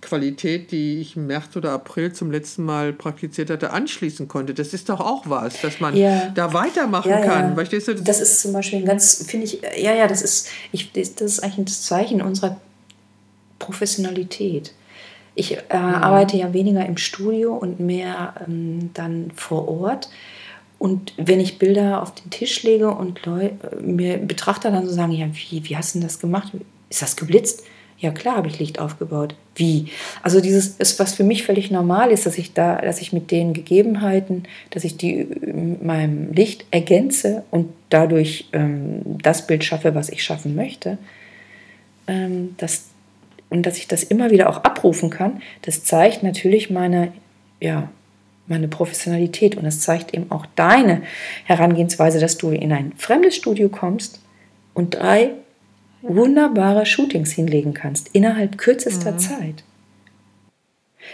Qualität, die ich im März oder April zum letzten Mal praktiziert hatte, anschließen konnte. Das ist doch auch was, dass man ja. da weitermachen ja, kann. Ja. Verstehst du? Das ist zum Beispiel ein ganz, finde ich, ja, ja, das ist, ich, das ist eigentlich ein Zeichen unserer Professionalität. Ich äh, mhm. arbeite ja weniger im Studio und mehr ähm, dann vor Ort. Und wenn ich Bilder auf den Tisch lege und Leu mir Betrachter dann so sagen, ja, wie, wie hast du das gemacht? Ist das geblitzt? Ja klar habe ich Licht aufgebaut. Wie? Also dieses ist, was für mich völlig normal ist, dass ich da, dass ich mit den Gegebenheiten, dass ich die mit meinem Licht ergänze und dadurch ähm, das Bild schaffe, was ich schaffen möchte. Ähm, das, und dass ich das immer wieder auch abrufen kann, das zeigt natürlich meine, ja, meine Professionalität und es zeigt eben auch deine Herangehensweise, dass du in ein fremdes Studio kommst und drei wunderbare Shootings hinlegen kannst, innerhalb kürzester mhm. Zeit.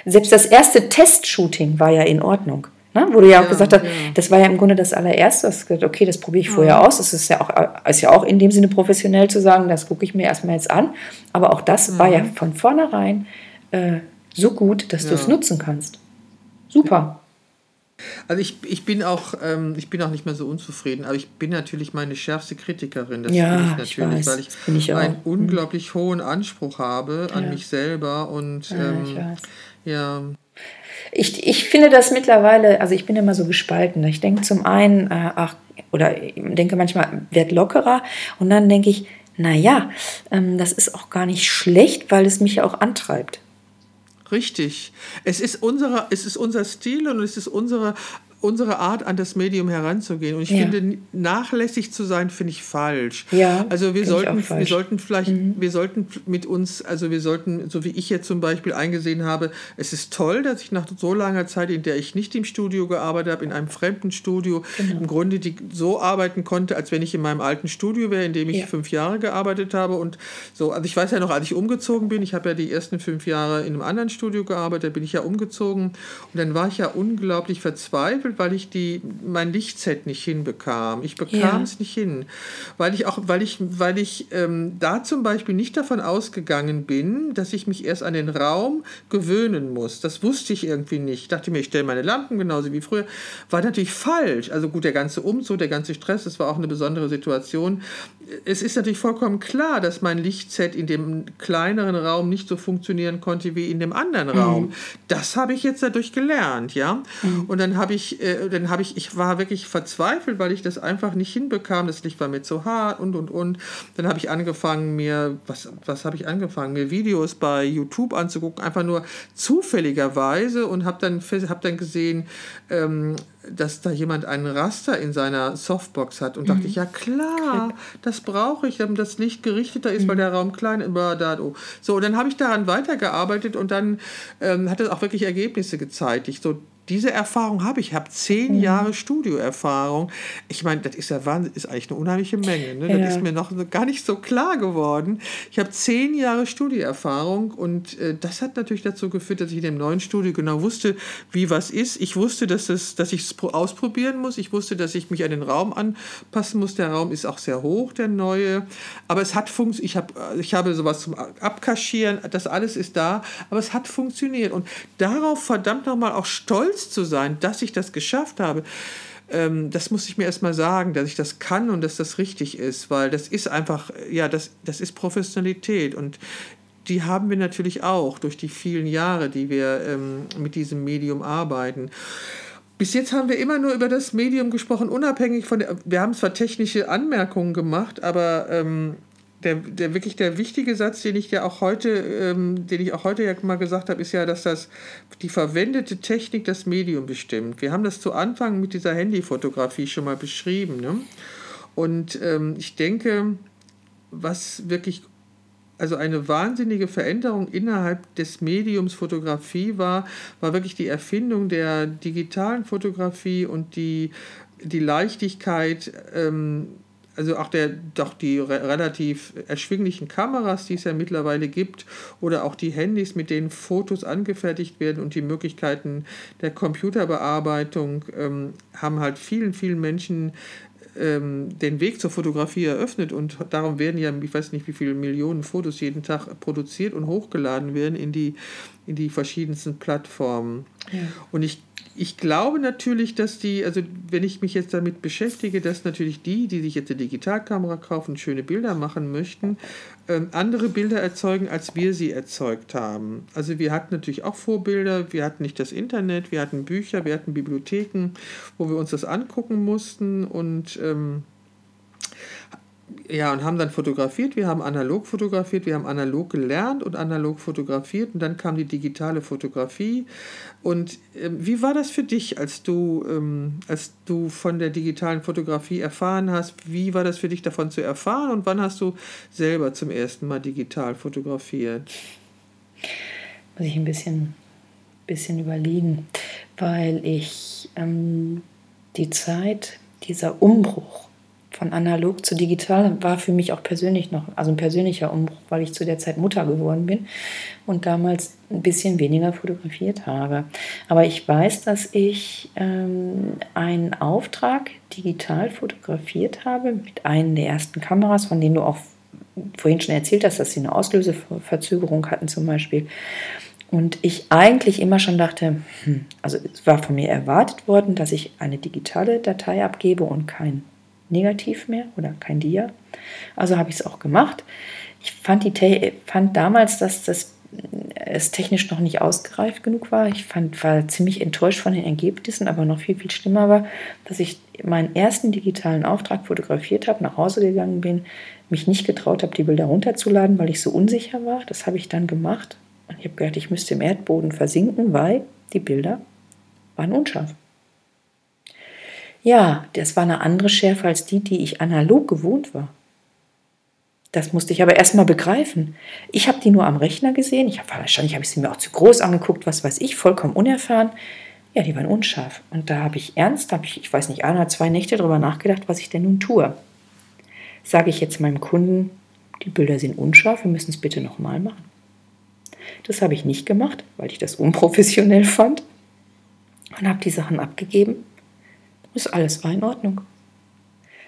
Selbst das erste Test-Shooting war ja in Ordnung. Ne? Wo du ja auch ja, gesagt hast, ja. das war ja im Grunde das allererste. Hast gesagt, okay, das probiere ich vorher mhm. aus. Das ist ja, auch, ist ja auch in dem Sinne professionell zu sagen, das gucke ich mir erstmal jetzt an. Aber auch das mhm. war ja von vornherein äh, so gut, dass ja. du es nutzen kannst. Super. Also ich, ich bin auch ähm, ich bin auch nicht mehr so unzufrieden, aber ich bin natürlich meine schärfste Kritikerin. Das ja, bin ich natürlich, ich weiß, weil ich, ich einen mhm. unglaublich hohen Anspruch habe an ja. mich selber und ja, ähm, ich weiß. ja. Ich, ich finde das mittlerweile, also ich bin immer so gespalten. Ich denke zum einen, äh, ach, oder denke manchmal, werd lockerer und dann denke ich, naja, ähm, das ist auch gar nicht schlecht, weil es mich auch antreibt. Richtig. Es ist, unsere, es ist unser Stil und es ist unsere unsere Art an das Medium heranzugehen. Und ich ja. finde, nachlässig zu sein, finde ich falsch. Ja, also wir sollten, wir sollten vielleicht, mhm. wir sollten mit uns, also wir sollten, so wie ich jetzt zum Beispiel eingesehen habe, es ist toll, dass ich nach so langer Zeit, in der ich nicht im Studio gearbeitet habe, in einem fremden Studio, genau. im Grunde die, so arbeiten konnte, als wenn ich in meinem alten Studio wäre, in dem ich ja. fünf Jahre gearbeitet habe. Und so, also ich weiß ja noch, als ich umgezogen bin, ich habe ja die ersten fünf Jahre in einem anderen Studio gearbeitet, bin ich ja umgezogen. Und dann war ich ja unglaublich verzweifelt, weil ich die, mein Lichtset nicht hinbekam. Ich bekam es ja. nicht hin. Weil ich auch, weil ich, weil ich ähm, da zum Beispiel nicht davon ausgegangen bin, dass ich mich erst an den Raum gewöhnen muss. Das wusste ich irgendwie nicht. Ich dachte mir, ich stelle meine Lampen genauso wie früher. War natürlich falsch. Also gut, der ganze Umzug, der ganze Stress, das war auch eine besondere Situation. Es ist natürlich vollkommen klar, dass mein Lichtset in dem kleineren Raum nicht so funktionieren konnte wie in dem anderen mhm. Raum. Das habe ich jetzt dadurch gelernt, ja. Mhm. Und dann habe ich ich, äh, dann habe ich, ich war wirklich verzweifelt, weil ich das einfach nicht hinbekam. Das Licht war mir zu hart und und und. Dann habe ich angefangen, mir, was, was habe ich angefangen, mir Videos bei YouTube anzugucken, einfach nur zufälligerweise und habe dann, hab dann gesehen, ähm, dass da jemand einen Raster in seiner Softbox hat und mhm. dachte ich, ja klar, das brauche ich, damit das Licht gerichteter ist, mhm. weil der Raum klein ist. Oh. So, und dann habe ich daran weitergearbeitet und dann ähm, hat es auch wirklich Ergebnisse gezeigt. Ich so diese Erfahrung habe ich. Ich habe zehn mhm. Jahre Studioerfahrung. Ich meine, das ist ja Wahnsinn, ist eigentlich eine unheimliche Menge. Ne? Ja. Das ist mir noch gar nicht so klar geworden. Ich habe zehn Jahre Studioerfahrung und äh, das hat natürlich dazu geführt, dass ich in dem neuen Studio genau wusste, wie was ist. Ich wusste, dass, es, dass ich es ausprobieren muss. Ich wusste, dass ich mich an den Raum anpassen muss. Der Raum ist auch sehr hoch, der neue. Aber es hat funktioniert. Ich, hab, ich habe sowas zum Abkaschieren. Das alles ist da. Aber es hat funktioniert. Und darauf verdammt nochmal auch stolz stolz zu sein, dass ich das geschafft habe, ähm, das muss ich mir erstmal sagen, dass ich das kann und dass das richtig ist, weil das ist einfach, ja, das, das ist Professionalität und die haben wir natürlich auch durch die vielen Jahre, die wir ähm, mit diesem Medium arbeiten. Bis jetzt haben wir immer nur über das Medium gesprochen, unabhängig von der, wir haben zwar technische Anmerkungen gemacht, aber ähm, der, der wirklich der wichtige Satz, den ich ja auch heute, ähm, den ich auch heute ja mal gesagt habe, ist ja, dass das die verwendete Technik das Medium bestimmt. Wir haben das zu Anfang mit dieser Handyfotografie schon mal beschrieben. Ne? Und ähm, ich denke, was wirklich also eine wahnsinnige Veränderung innerhalb des Mediums Fotografie war, war wirklich die Erfindung der digitalen Fotografie und die, die Leichtigkeit, ähm, also auch der, doch die re relativ erschwinglichen Kameras, die es ja mittlerweile gibt, oder auch die Handys, mit denen Fotos angefertigt werden und die Möglichkeiten der Computerbearbeitung ähm, haben halt vielen, vielen Menschen ähm, den Weg zur Fotografie eröffnet und darum werden ja, ich weiß nicht, wie viele Millionen Fotos jeden Tag produziert und hochgeladen werden in die, in die verschiedensten Plattformen. Ja. Und ich ich glaube natürlich, dass die, also wenn ich mich jetzt damit beschäftige, dass natürlich die, die sich jetzt eine Digitalkamera kaufen schöne Bilder machen möchten, ähm, andere Bilder erzeugen, als wir sie erzeugt haben. Also wir hatten natürlich auch Vorbilder, wir hatten nicht das Internet, wir hatten Bücher, wir hatten Bibliotheken, wo wir uns das angucken mussten und ähm, ja, und haben dann fotografiert. Wir haben analog fotografiert, wir haben analog gelernt und analog fotografiert und dann kam die digitale Fotografie. Und ähm, wie war das für dich, als du, ähm, als du von der digitalen Fotografie erfahren hast? Wie war das für dich davon zu erfahren und wann hast du selber zum ersten Mal digital fotografiert? Muss ich ein bisschen, bisschen überlegen, weil ich ähm, die Zeit, dieser Umbruch, von analog zu digital war für mich auch persönlich noch, also ein persönlicher Umbruch, weil ich zu der Zeit Mutter geworden bin und damals ein bisschen weniger fotografiert habe. Aber ich weiß, dass ich ähm, einen Auftrag digital fotografiert habe mit einer der ersten Kameras, von denen du auch vorhin schon erzählt hast, dass sie eine Auslöseverzögerung hatten zum Beispiel. Und ich eigentlich immer schon dachte, hm, also es war von mir erwartet worden, dass ich eine digitale Datei abgebe und kein negativ mehr oder kein Dia. Also habe ich es auch gemacht. Ich fand, die, fand damals, dass das es technisch noch nicht ausgereift genug war. Ich fand, war ziemlich enttäuscht von den Ergebnissen, aber noch viel, viel schlimmer war, dass ich meinen ersten digitalen Auftrag fotografiert habe, nach Hause gegangen bin, mich nicht getraut habe, die Bilder runterzuladen, weil ich so unsicher war. Das habe ich dann gemacht und ich habe gedacht, ich müsste im Erdboden versinken, weil die Bilder waren unscharf. Ja, das war eine andere Schärfe als die, die ich analog gewohnt war. Das musste ich aber erstmal begreifen. Ich habe die nur am Rechner gesehen. Ich habe wahrscheinlich habe ich sie mir auch zu groß angeguckt, was weiß ich, vollkommen unerfahren. Ja, die waren unscharf. Und da habe ich ernst, habe ich, ich weiß nicht, ein oder zwei Nächte darüber nachgedacht, was ich denn nun tue. Sage ich jetzt meinem Kunden, die Bilder sind unscharf, wir müssen es bitte nochmal machen. Das habe ich nicht gemacht, weil ich das unprofessionell fand und habe die Sachen abgegeben ist alles war in Ordnung.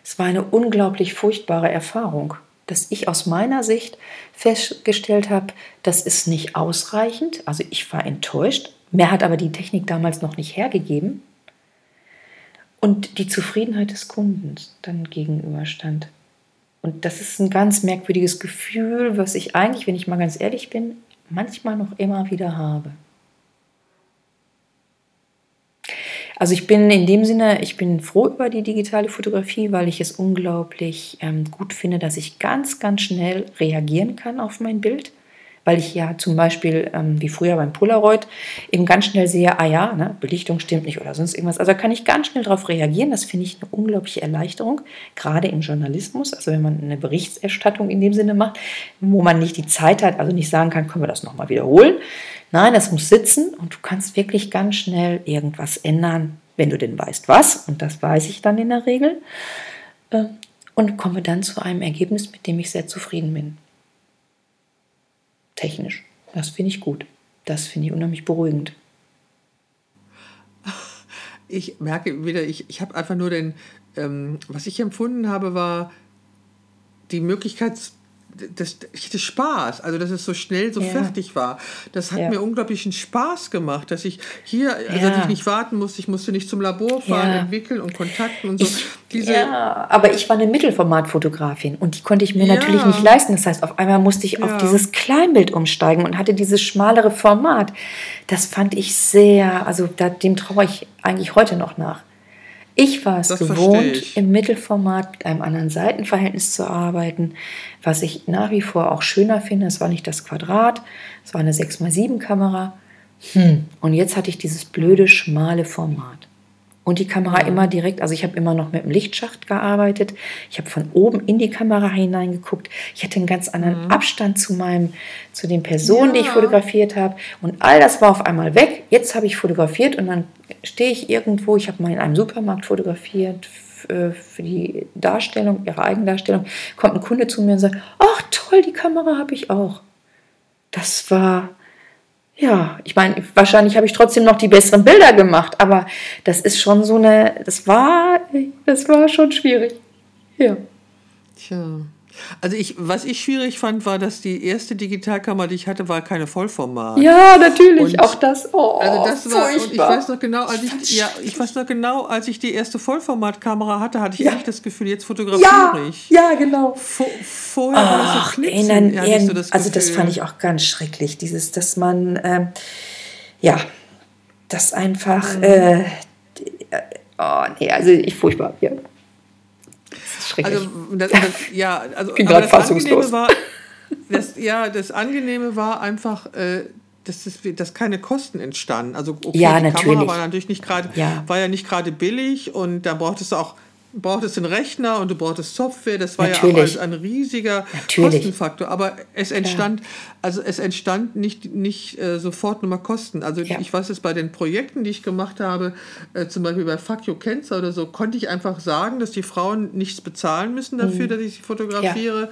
Es war eine unglaublich furchtbare Erfahrung, dass ich aus meiner Sicht festgestellt habe, das ist nicht ausreichend. Also ich war enttäuscht. Mehr hat aber die Technik damals noch nicht hergegeben. Und die Zufriedenheit des Kundens dann gegenüberstand. Und das ist ein ganz merkwürdiges Gefühl, was ich eigentlich, wenn ich mal ganz ehrlich bin, manchmal noch immer wieder habe. Also ich bin in dem Sinne, ich bin froh über die digitale Fotografie, weil ich es unglaublich ähm, gut finde, dass ich ganz, ganz schnell reagieren kann auf mein Bild weil ich ja zum Beispiel, ähm, wie früher beim Polaroid, eben ganz schnell sehe, ah ja, ne, Belichtung stimmt nicht oder sonst irgendwas. Also da kann ich ganz schnell darauf reagieren. Das finde ich eine unglaubliche Erleichterung, gerade im Journalismus, also wenn man eine Berichterstattung in dem Sinne macht, wo man nicht die Zeit hat, also nicht sagen kann, können wir das nochmal wiederholen. Nein, das muss sitzen und du kannst wirklich ganz schnell irgendwas ändern, wenn du denn weißt, was. Und das weiß ich dann in der Regel. Äh, und komme dann zu einem Ergebnis, mit dem ich sehr zufrieden bin technisch. Das finde ich gut. Das finde ich unheimlich beruhigend. Ich merke wieder, ich, ich habe einfach nur den, ähm, was ich empfunden habe, war die Möglichkeit das, ich hatte Spaß, also dass es so schnell so ja. fertig war. Das hat ja. mir unglaublichen Spaß gemacht, dass ich hier, also ja. dass ich nicht warten musste, ich musste nicht zum Labor fahren, entwickeln und kontakten und so. Ich, Diese ja, aber ich war eine Mittelformatfotografin und die konnte ich mir natürlich nicht leisten. Das heißt, auf einmal musste ich auf dieses Kleinbild umsteigen und hatte dieses schmalere Format. Das fand ich sehr, also dem traue ich eigentlich heute noch nach. Ich war es das gewohnt, im Mittelformat mit einem anderen Seitenverhältnis zu arbeiten, was ich nach wie vor auch schöner finde. Es war nicht das Quadrat, es war eine 6x7 Kamera. Hm. Und jetzt hatte ich dieses blöde, schmale Format und die Kamera immer direkt, also ich habe immer noch mit dem Lichtschacht gearbeitet. Ich habe von oben in die Kamera hineingeguckt. Ich hatte einen ganz anderen mhm. Abstand zu meinem, zu den Personen, ja. die ich fotografiert habe. Und all das war auf einmal weg. Jetzt habe ich fotografiert und dann stehe ich irgendwo. Ich habe mal in einem Supermarkt fotografiert äh, für die Darstellung, ihre Eigendarstellung. Kommt ein Kunde zu mir und sagt: Ach toll, die Kamera habe ich auch. Das war ja, ich meine, wahrscheinlich habe ich trotzdem noch die besseren Bilder gemacht, aber das ist schon so eine, das war, das war schon schwierig. Ja. Tja. Also ich, was ich schwierig fand, war, dass die erste Digitalkamera, die ich hatte, war keine Vollformat. Ja, natürlich, und auch das. Oh, also das war, und ich weiß noch genau, als ich, ja, ich weiß noch genau, als ich die erste Vollformatkamera hatte, hatte ich ja. echt das Gefühl, jetzt fotografiere ja, ich. Ja, genau. Vor, vorher war das so klitzen, erinnern, ja, so das Also das fand ich auch ganz schrecklich, dieses, dass man, ähm, ja, das einfach, mhm. äh, oh nee, also ich furchtbar, ja schrecklich. Also, das, das, ja, also, bin gerade fassungslos. War, das, ja, das Angenehme war einfach, äh, dass, das, dass keine Kosten entstanden. Also okay, ja, die natürlich. Kamera war natürlich nicht gerade, ja. war ja nicht gerade billig und da brauchtest du auch brauchtest einen Rechner und du brauchtest Software. Das war Natürlich. ja auch ein riesiger Natürlich. Kostenfaktor. Aber es entstand, Klar. also es entstand nicht, nicht äh, sofort nochmal Kosten. Also ja. ich weiß es bei den Projekten, die ich gemacht habe, äh, zum Beispiel bei Fuck You Cancer oder so, konnte ich einfach sagen, dass die Frauen nichts bezahlen müssen dafür, mhm. dass ich sie fotografiere. Ja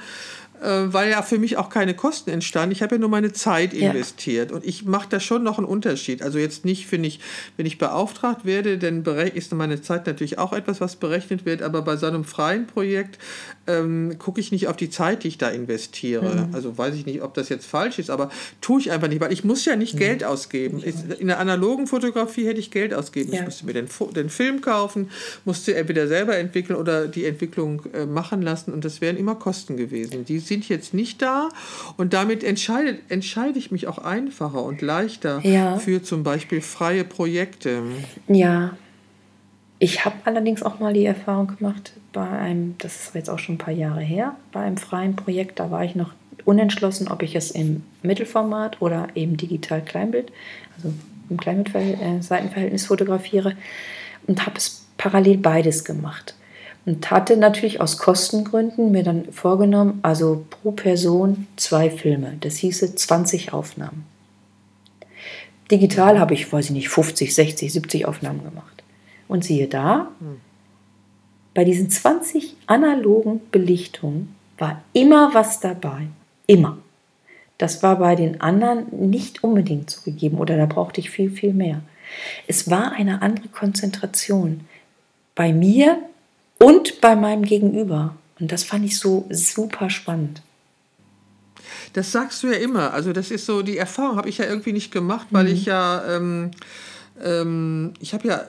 weil ja für mich auch keine Kosten entstanden. Ich habe ja nur meine Zeit investiert ja. und ich mache da schon noch einen Unterschied. Also jetzt nicht, finde ich, wenn ich beauftragt werde, dann ist meine Zeit natürlich auch etwas, was berechnet wird, aber bei so einem freien Projekt ähm, gucke ich nicht auf die Zeit, die ich da investiere. Mhm. Also weiß ich nicht, ob das jetzt falsch ist, aber tue ich einfach nicht, weil ich muss ja nicht mhm. Geld ausgeben. In der analogen Fotografie hätte ich Geld ausgeben. Ja. Ich musste mir den, den Film kaufen, musste entweder selber entwickeln oder die Entwicklung äh, machen lassen und das wären immer Kosten gewesen. Die sind jetzt nicht da und damit entscheide, entscheide ich mich auch einfacher und leichter ja. für zum Beispiel freie Projekte. Ja. Ich habe allerdings auch mal die Erfahrung gemacht bei einem, das ist jetzt auch schon ein paar Jahre her, bei einem freien Projekt, da war ich noch unentschlossen, ob ich es im Mittelformat oder eben digital Kleinbild, also im Kleinbild-Seitenverhältnis äh, fotografiere und habe es parallel beides gemacht und hatte natürlich aus Kostengründen mir dann vorgenommen, also pro Person zwei Filme. Das hieße 20 Aufnahmen. Digital habe ich, weiß ich nicht, 50, 60, 70 Aufnahmen gemacht. Und siehe da, bei diesen 20 analogen Belichtungen war immer was dabei. Immer. Das war bei den anderen nicht unbedingt so gegeben oder da brauchte ich viel, viel mehr. Es war eine andere Konzentration. Bei mir und bei meinem Gegenüber. Und das fand ich so super spannend. Das sagst du ja immer. Also das ist so, die Erfahrung habe ich ja irgendwie nicht gemacht, weil mhm. ich ja, ähm, ähm, ich habe ja,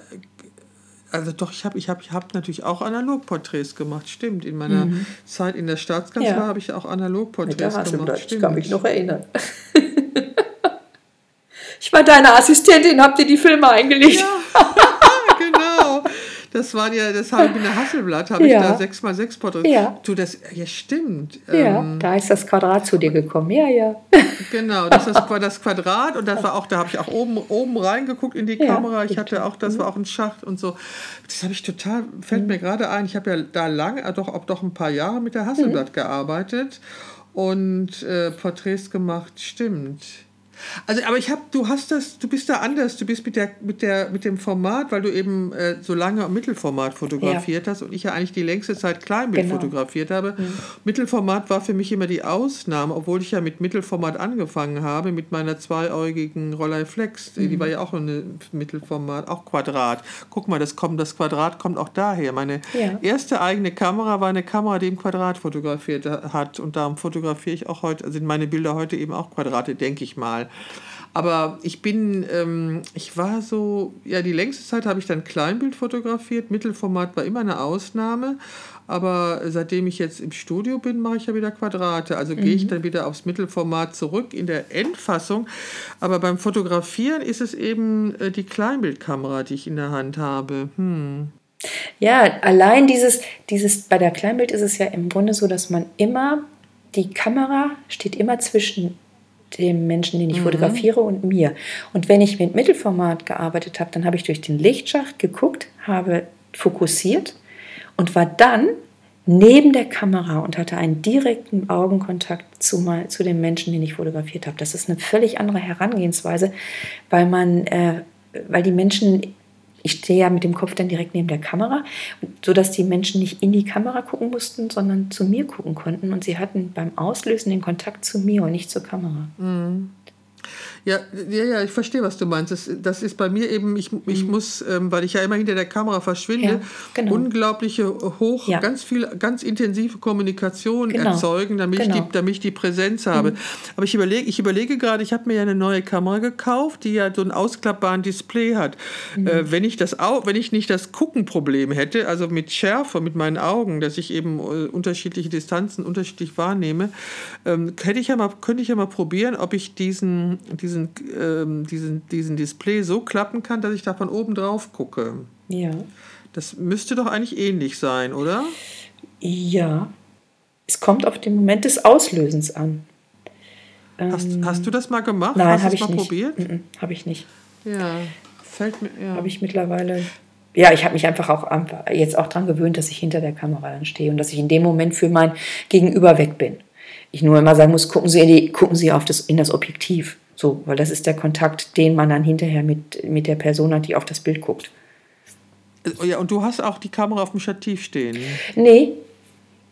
also doch, ich habe ich hab, ich hab natürlich auch Analogporträts gemacht, stimmt. In meiner mhm. Zeit in der Staatskanzlei ja. habe ich auch Analogporträts gemacht. Stimmt. Ich kann mich noch erinnern. ich war deine Assistentin, habt ihr die Filme eingelegt? Ja. Das war ja, das der Hasselblatt, habe Ja. ich da 6x6 Porträts. Ja. Du, das, ja stimmt. Ja, Ähm, da ist das Quadrat zu dir gekommen. Ja, ja. Genau, das ist das, Quadrat und das war auch, da habe ich auch oben, oben reingeguckt in die Ja, Kamera. Ich hatte auch, das war auch ein Schacht und so. Das habe ich total, fällt mir gerade ein. Ich habe ja da lange, äh, doch doch ein paar Jahre mit der Hasselblatt gearbeitet und äh, Porträts gemacht, stimmt. Also, aber ich habe, du hast das, du bist da anders, du bist mit der, mit der, mit dem Format, weil du eben äh, so lange im Mittelformat fotografiert hast und ich ja eigentlich die längste Zeit Kleinbild Genau. fotografiert habe. Mittelformat war für mich immer die Ausnahme, obwohl ich ja mit Mittelformat angefangen habe, mit meiner zweiäugigen Rolleiflex. Die war ja auch ein Mittelformat, auch Quadrat. Guck mal, das, kommt, das Quadrat kommt auch daher. Meine Ja. erste eigene Kamera war eine Kamera, die im Quadrat fotografiert hat. Und darum fotografiere ich auch heute, also sind meine Bilder heute eben auch Quadrate, denke ich mal. Aber ich bin, ähm, ich war so, ja, die längste Zeit habe ich dann Kleinbild fotografiert. Mittelformat war immer eine Ausnahme. Aber seitdem ich jetzt im Studio bin, mache ich ja wieder Quadrate. Also gehe ich dann wieder aufs Mittelformat zurück in der Endfassung. Aber beim Fotografieren ist es eben äh, die Kleinbildkamera, die ich in der Hand habe. Hm. Ja, allein dieses, dieses, bei der Kleinbild ist es ja im Grunde so, dass man immer, die Kamera steht immer zwischen dem Menschen, den ich fotografiere und mir. Und wenn ich mit Mittelformat gearbeitet habe, dann habe ich durch den Lichtschacht geguckt, habe fokussiert und war dann neben der Kamera und hatte einen direkten Augenkontakt zu, mal, zu dem Menschen, den ich fotografiert habe. Das ist eine völlig andere Herangehensweise, weil man, äh, weil die Menschen, ich stehe ja mit dem Kopf dann direkt neben der Kamera, sodass die Menschen nicht in die Kamera gucken mussten, sondern zu mir gucken konnten. Und sie hatten beim Auslösen den Kontakt zu mir und nicht zur Kamera. Ja, ja, ja, ich verstehe, was du meinst. Das, das ist bei mir eben, ich, ich muss, ähm, weil ich ja immer hinter der Kamera verschwinde, Ja, genau. unglaubliche hoch, Ja. ganz viel, ganz intensive Kommunikation Genau. erzeugen, damit, ich Genau. die, damit ich die Präsenz habe. Aber ich überlege, ich überlege gerade, ich habe mir ja eine neue Kamera gekauft, die ja so ein ausklappbaren Display hat. Äh, wenn ich das au wenn ich nicht das Guckenproblem hätte, also mit Schärfe, mit meinen Augen, dass ich eben äh, unterschiedliche Distanzen unterschiedlich wahrnehme, ähm, hätte ich ja mal, könnte ich ja mal probieren, ob ich diesen, diesen, ähm, diesen, diesen Display so klappen kann, dass ich da von oben drauf gucke. Ja. Das müsste doch eigentlich ähnlich sein, oder? Ja. Es kommt auf den Moment des Auslösens an. Hast, hast du das mal gemacht? Nein, habe ich mal nicht. probiert? Habe ich nicht. Ja, fällt mir. Ja. Habe ich mittlerweile. Ja, ich habe mich einfach auch jetzt auch daran gewöhnt, dass ich hinter der Kamera dann stehe und dass ich in dem Moment für mein Gegenüber weg bin. Ich nur immer sagen muss, gucken Sie, in die, gucken Sie auf das, in das Objektiv. So, weil das ist der Kontakt, den man dann hinterher mit, mit der Person hat, die auf das Bild guckt. Oh ja, und du hast auch die Kamera auf dem Stativ stehen. Nee,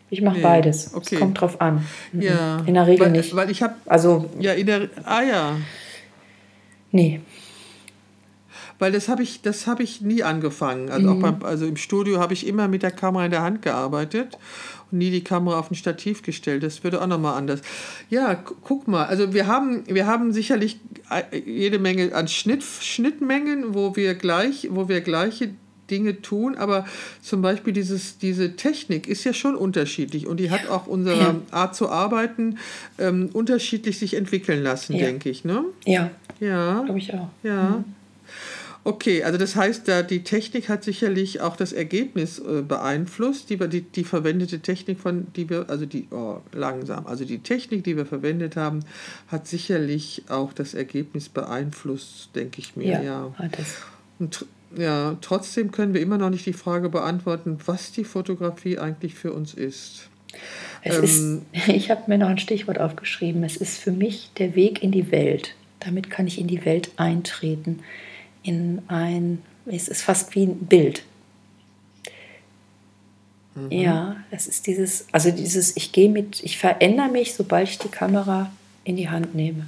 ich mache Nee, beides. okay. Es kommt drauf an. Mhm. Ja. In der Regel weil, nicht. Weil ich habe Also, ja in der ah ja, nee. Weil das habe ich das habe ich nie angefangen. Also auch beim, also im Studio habe ich immer mit der Kamera in der Hand gearbeitet und nie die Kamera auf ein Stativ gestellt. Das würde auch noch mal anders. Ja, gu- guck mal, also wir haben wir haben sicherlich äh, jede Menge an Schnitt Schnittmengen, wo wir gleich wo wir gleiche Dinge tun, aber zum Beispiel dieses, diese Technik ist ja schon unterschiedlich und die hat auch unsere Ja. Art zu arbeiten ähm, unterschiedlich sich entwickeln lassen, Ja. denke ich. Ne? Ja, Ja, glaube ich auch. ja. Okay, also das heißt, da die Technik hat sicherlich auch das Ergebnis äh, beeinflusst, die, die, die verwendete Technik von, die wir, also die, oh, langsam, also die Technik, die wir verwendet haben, hat sicherlich auch das Ergebnis beeinflusst, denke ich mir, Ja, ja. hat es. Und ja, trotzdem können wir immer noch nicht die Frage beantworten, was die Fotografie eigentlich für uns ist. Es Ähm, ist, ich habe mir noch ein Stichwort aufgeschrieben. Es ist für mich der Weg in die Welt. Damit kann ich in die Welt eintreten. In ein, es ist fast wie ein Bild. Mhm. Ja, es ist dieses, also dieses, ich gehe mit, ich verändere mich, sobald ich die Kamera in die Hand nehme.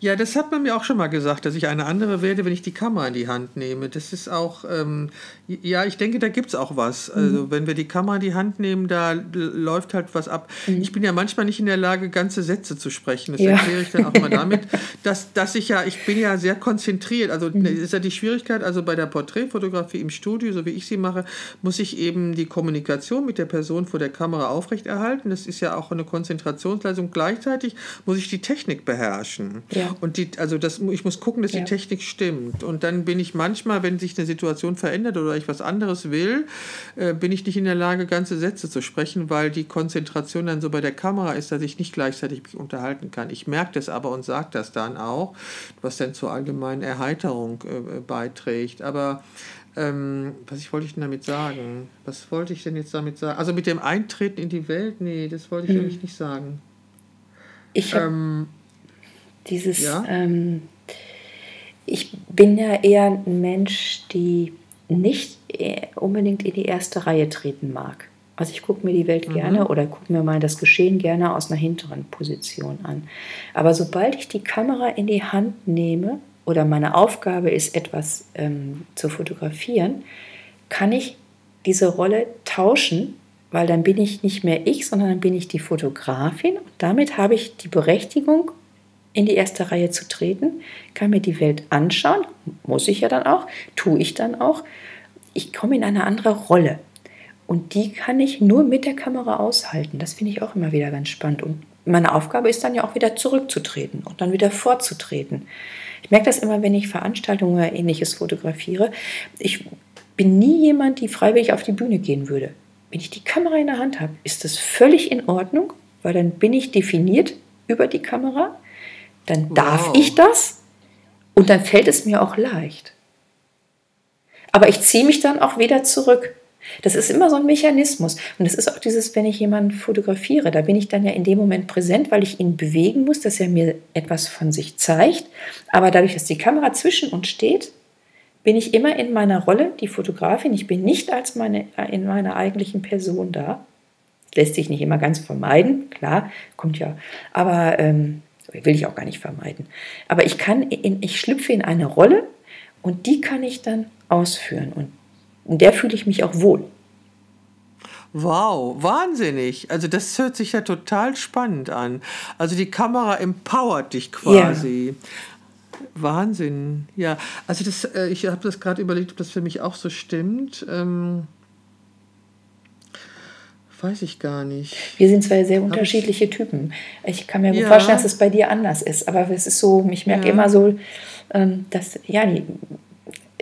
Ja, das hat man mir auch schon mal gesagt, dass ich eine andere werde, wenn ich die Kamera in die Hand nehme. Das ist auch, ähm, ja, ich denke, da gibt es auch was. Also wenn wir die Kamera in die Hand nehmen, da läuft halt was ab. Ich bin ja manchmal nicht in der Lage, ganze Sätze zu sprechen. Das Ja. erkläre ich dann auch mal damit, dass, dass ich ja, ich bin ja sehr konzentriert. Also das ist ja die Schwierigkeit, also bei der Porträtfotografie im Studio, so wie ich sie mache, muss ich eben die Kommunikation mit der Person vor der Kamera aufrechterhalten. Das ist ja auch eine Konzentrationsleistung. Gleichzeitig muss ich die Technik beherrschen. Ja. Ja. Und die, also das, ich muss gucken, dass ja. die Technik stimmt. Und dann bin ich manchmal, wenn sich eine Situation verändert oder ich was anderes will, äh, bin ich nicht in der Lage, ganze Sätze zu sprechen, weil die Konzentration dann so bei der Kamera ist, dass ich nicht gleichzeitig mich unterhalten kann. Ich merke das aber und sage das dann auch, was dann zur allgemeinen Erheiterung äh, beiträgt. Aber ähm, was wollte ich denn damit sagen? Was wollte ich denn jetzt damit sagen? Also mit dem Eintreten in die Welt? Nee, das wollte ich hm. eigentlich nicht sagen. Ich ähm, dieses, ja? ähm, ich bin ja eher ein Mensch, die nicht äh, unbedingt in die erste Reihe treten mag. Also ich gucke mir die Welt mhm. gerne oder gucke mir mal das Geschehen gerne aus einer hinteren Position an. Aber sobald ich die Kamera in die Hand nehme oder meine Aufgabe ist, etwas ähm, zu fotografieren, kann ich diese Rolle tauschen, weil dann bin ich nicht mehr ich, sondern dann bin ich die Fotografin und damit habe ich die Berechtigung, in die erste Reihe zu treten, kann mir die Welt anschauen, muss ich ja dann auch, tue ich dann auch. Ich komme in eine andere Rolle und die kann ich nur mit der Kamera aushalten. Das finde ich auch immer wieder ganz spannend und meine Aufgabe ist dann ja auch wieder zurückzutreten und dann wieder vorzutreten. Ich merke das immer, wenn ich Veranstaltungen oder ähnliches fotografiere. Ich bin nie jemand, die freiwillig auf die Bühne gehen würde. Wenn ich die Kamera in der Hand habe, ist das völlig in Ordnung, weil dann bin ich definiert über die Kamera. Dann wow. darf ich das und dann fällt es mir auch leicht. Aber ich ziehe mich dann auch wieder zurück. Das ist immer so ein Mechanismus. Und das ist auch dieses, wenn ich jemanden fotografiere, da bin ich dann ja in dem Moment präsent, weil ich ihn bewegen muss, dass er mir etwas von sich zeigt. Aber dadurch, dass die Kamera zwischen uns steht, bin ich immer in meiner Rolle, die Fotografin. Ich bin nicht als meine, in meiner eigentlichen Person da. Lässt sich nicht immer ganz vermeiden, klar, kommt ja. Aber ähm, will ich auch gar nicht vermeiden. Aber ich kann, in, ich schlüpfe in eine Rolle und die kann ich dann ausführen. Und in der fühle ich mich auch wohl. Wow, wahnsinnig. Also das hört sich ja total spannend an. Also die Kamera empowert dich quasi. Ja. Wahnsinn. Ja, also das, äh, ich habe das gerade überlegt, ob das für mich auch so stimmt. Ähm, weiß ich gar nicht. Wir sind zwei sehr unterschiedliche ich? Typen. Ich kann mir ja. vorstellen, dass es bei dir anders ist. Aber es ist so, ich merke ja. immer so, ähm, dass ja, die,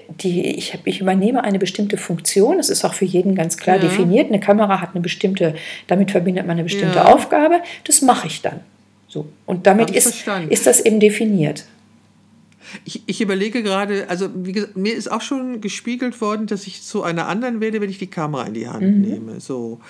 die, ich, hab, ich übernehme eine bestimmte Funktion. Das ist auch für jeden ganz klar ja. definiert. Eine Kamera hat eine bestimmte, damit verbindet man eine bestimmte. Aufgabe. Das mache ich dann. So. Und damit ist, ist das eben definiert. Ich, ich überlege gerade, also gesagt, mir ist auch schon gespiegelt worden, dass ich zu einer anderen werde, wenn ich die Kamera in die Hand mhm. nehme. So,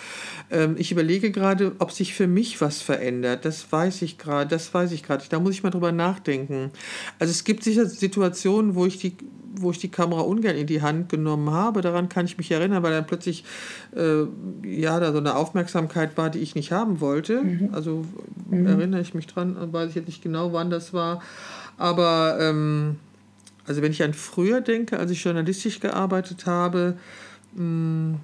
ähm, ich überlege gerade, ob sich für mich was verändert. Das weiß ich gerade. Das weiß ich gerade. Da muss ich mal drüber nachdenken. Also es gibt sicher Situationen, wo ich die wo ich die Kamera ungern in die Hand genommen habe. Daran kann ich mich erinnern, weil dann plötzlich äh, ja da so eine Aufmerksamkeit war, die ich nicht haben wollte. Mhm. Also mhm. erinnere ich mich dran, weiß ich jetzt nicht genau, wann das war. Aber ähm, also wenn ich an früher denke, als ich journalistisch gearbeitet habe, mh, hm,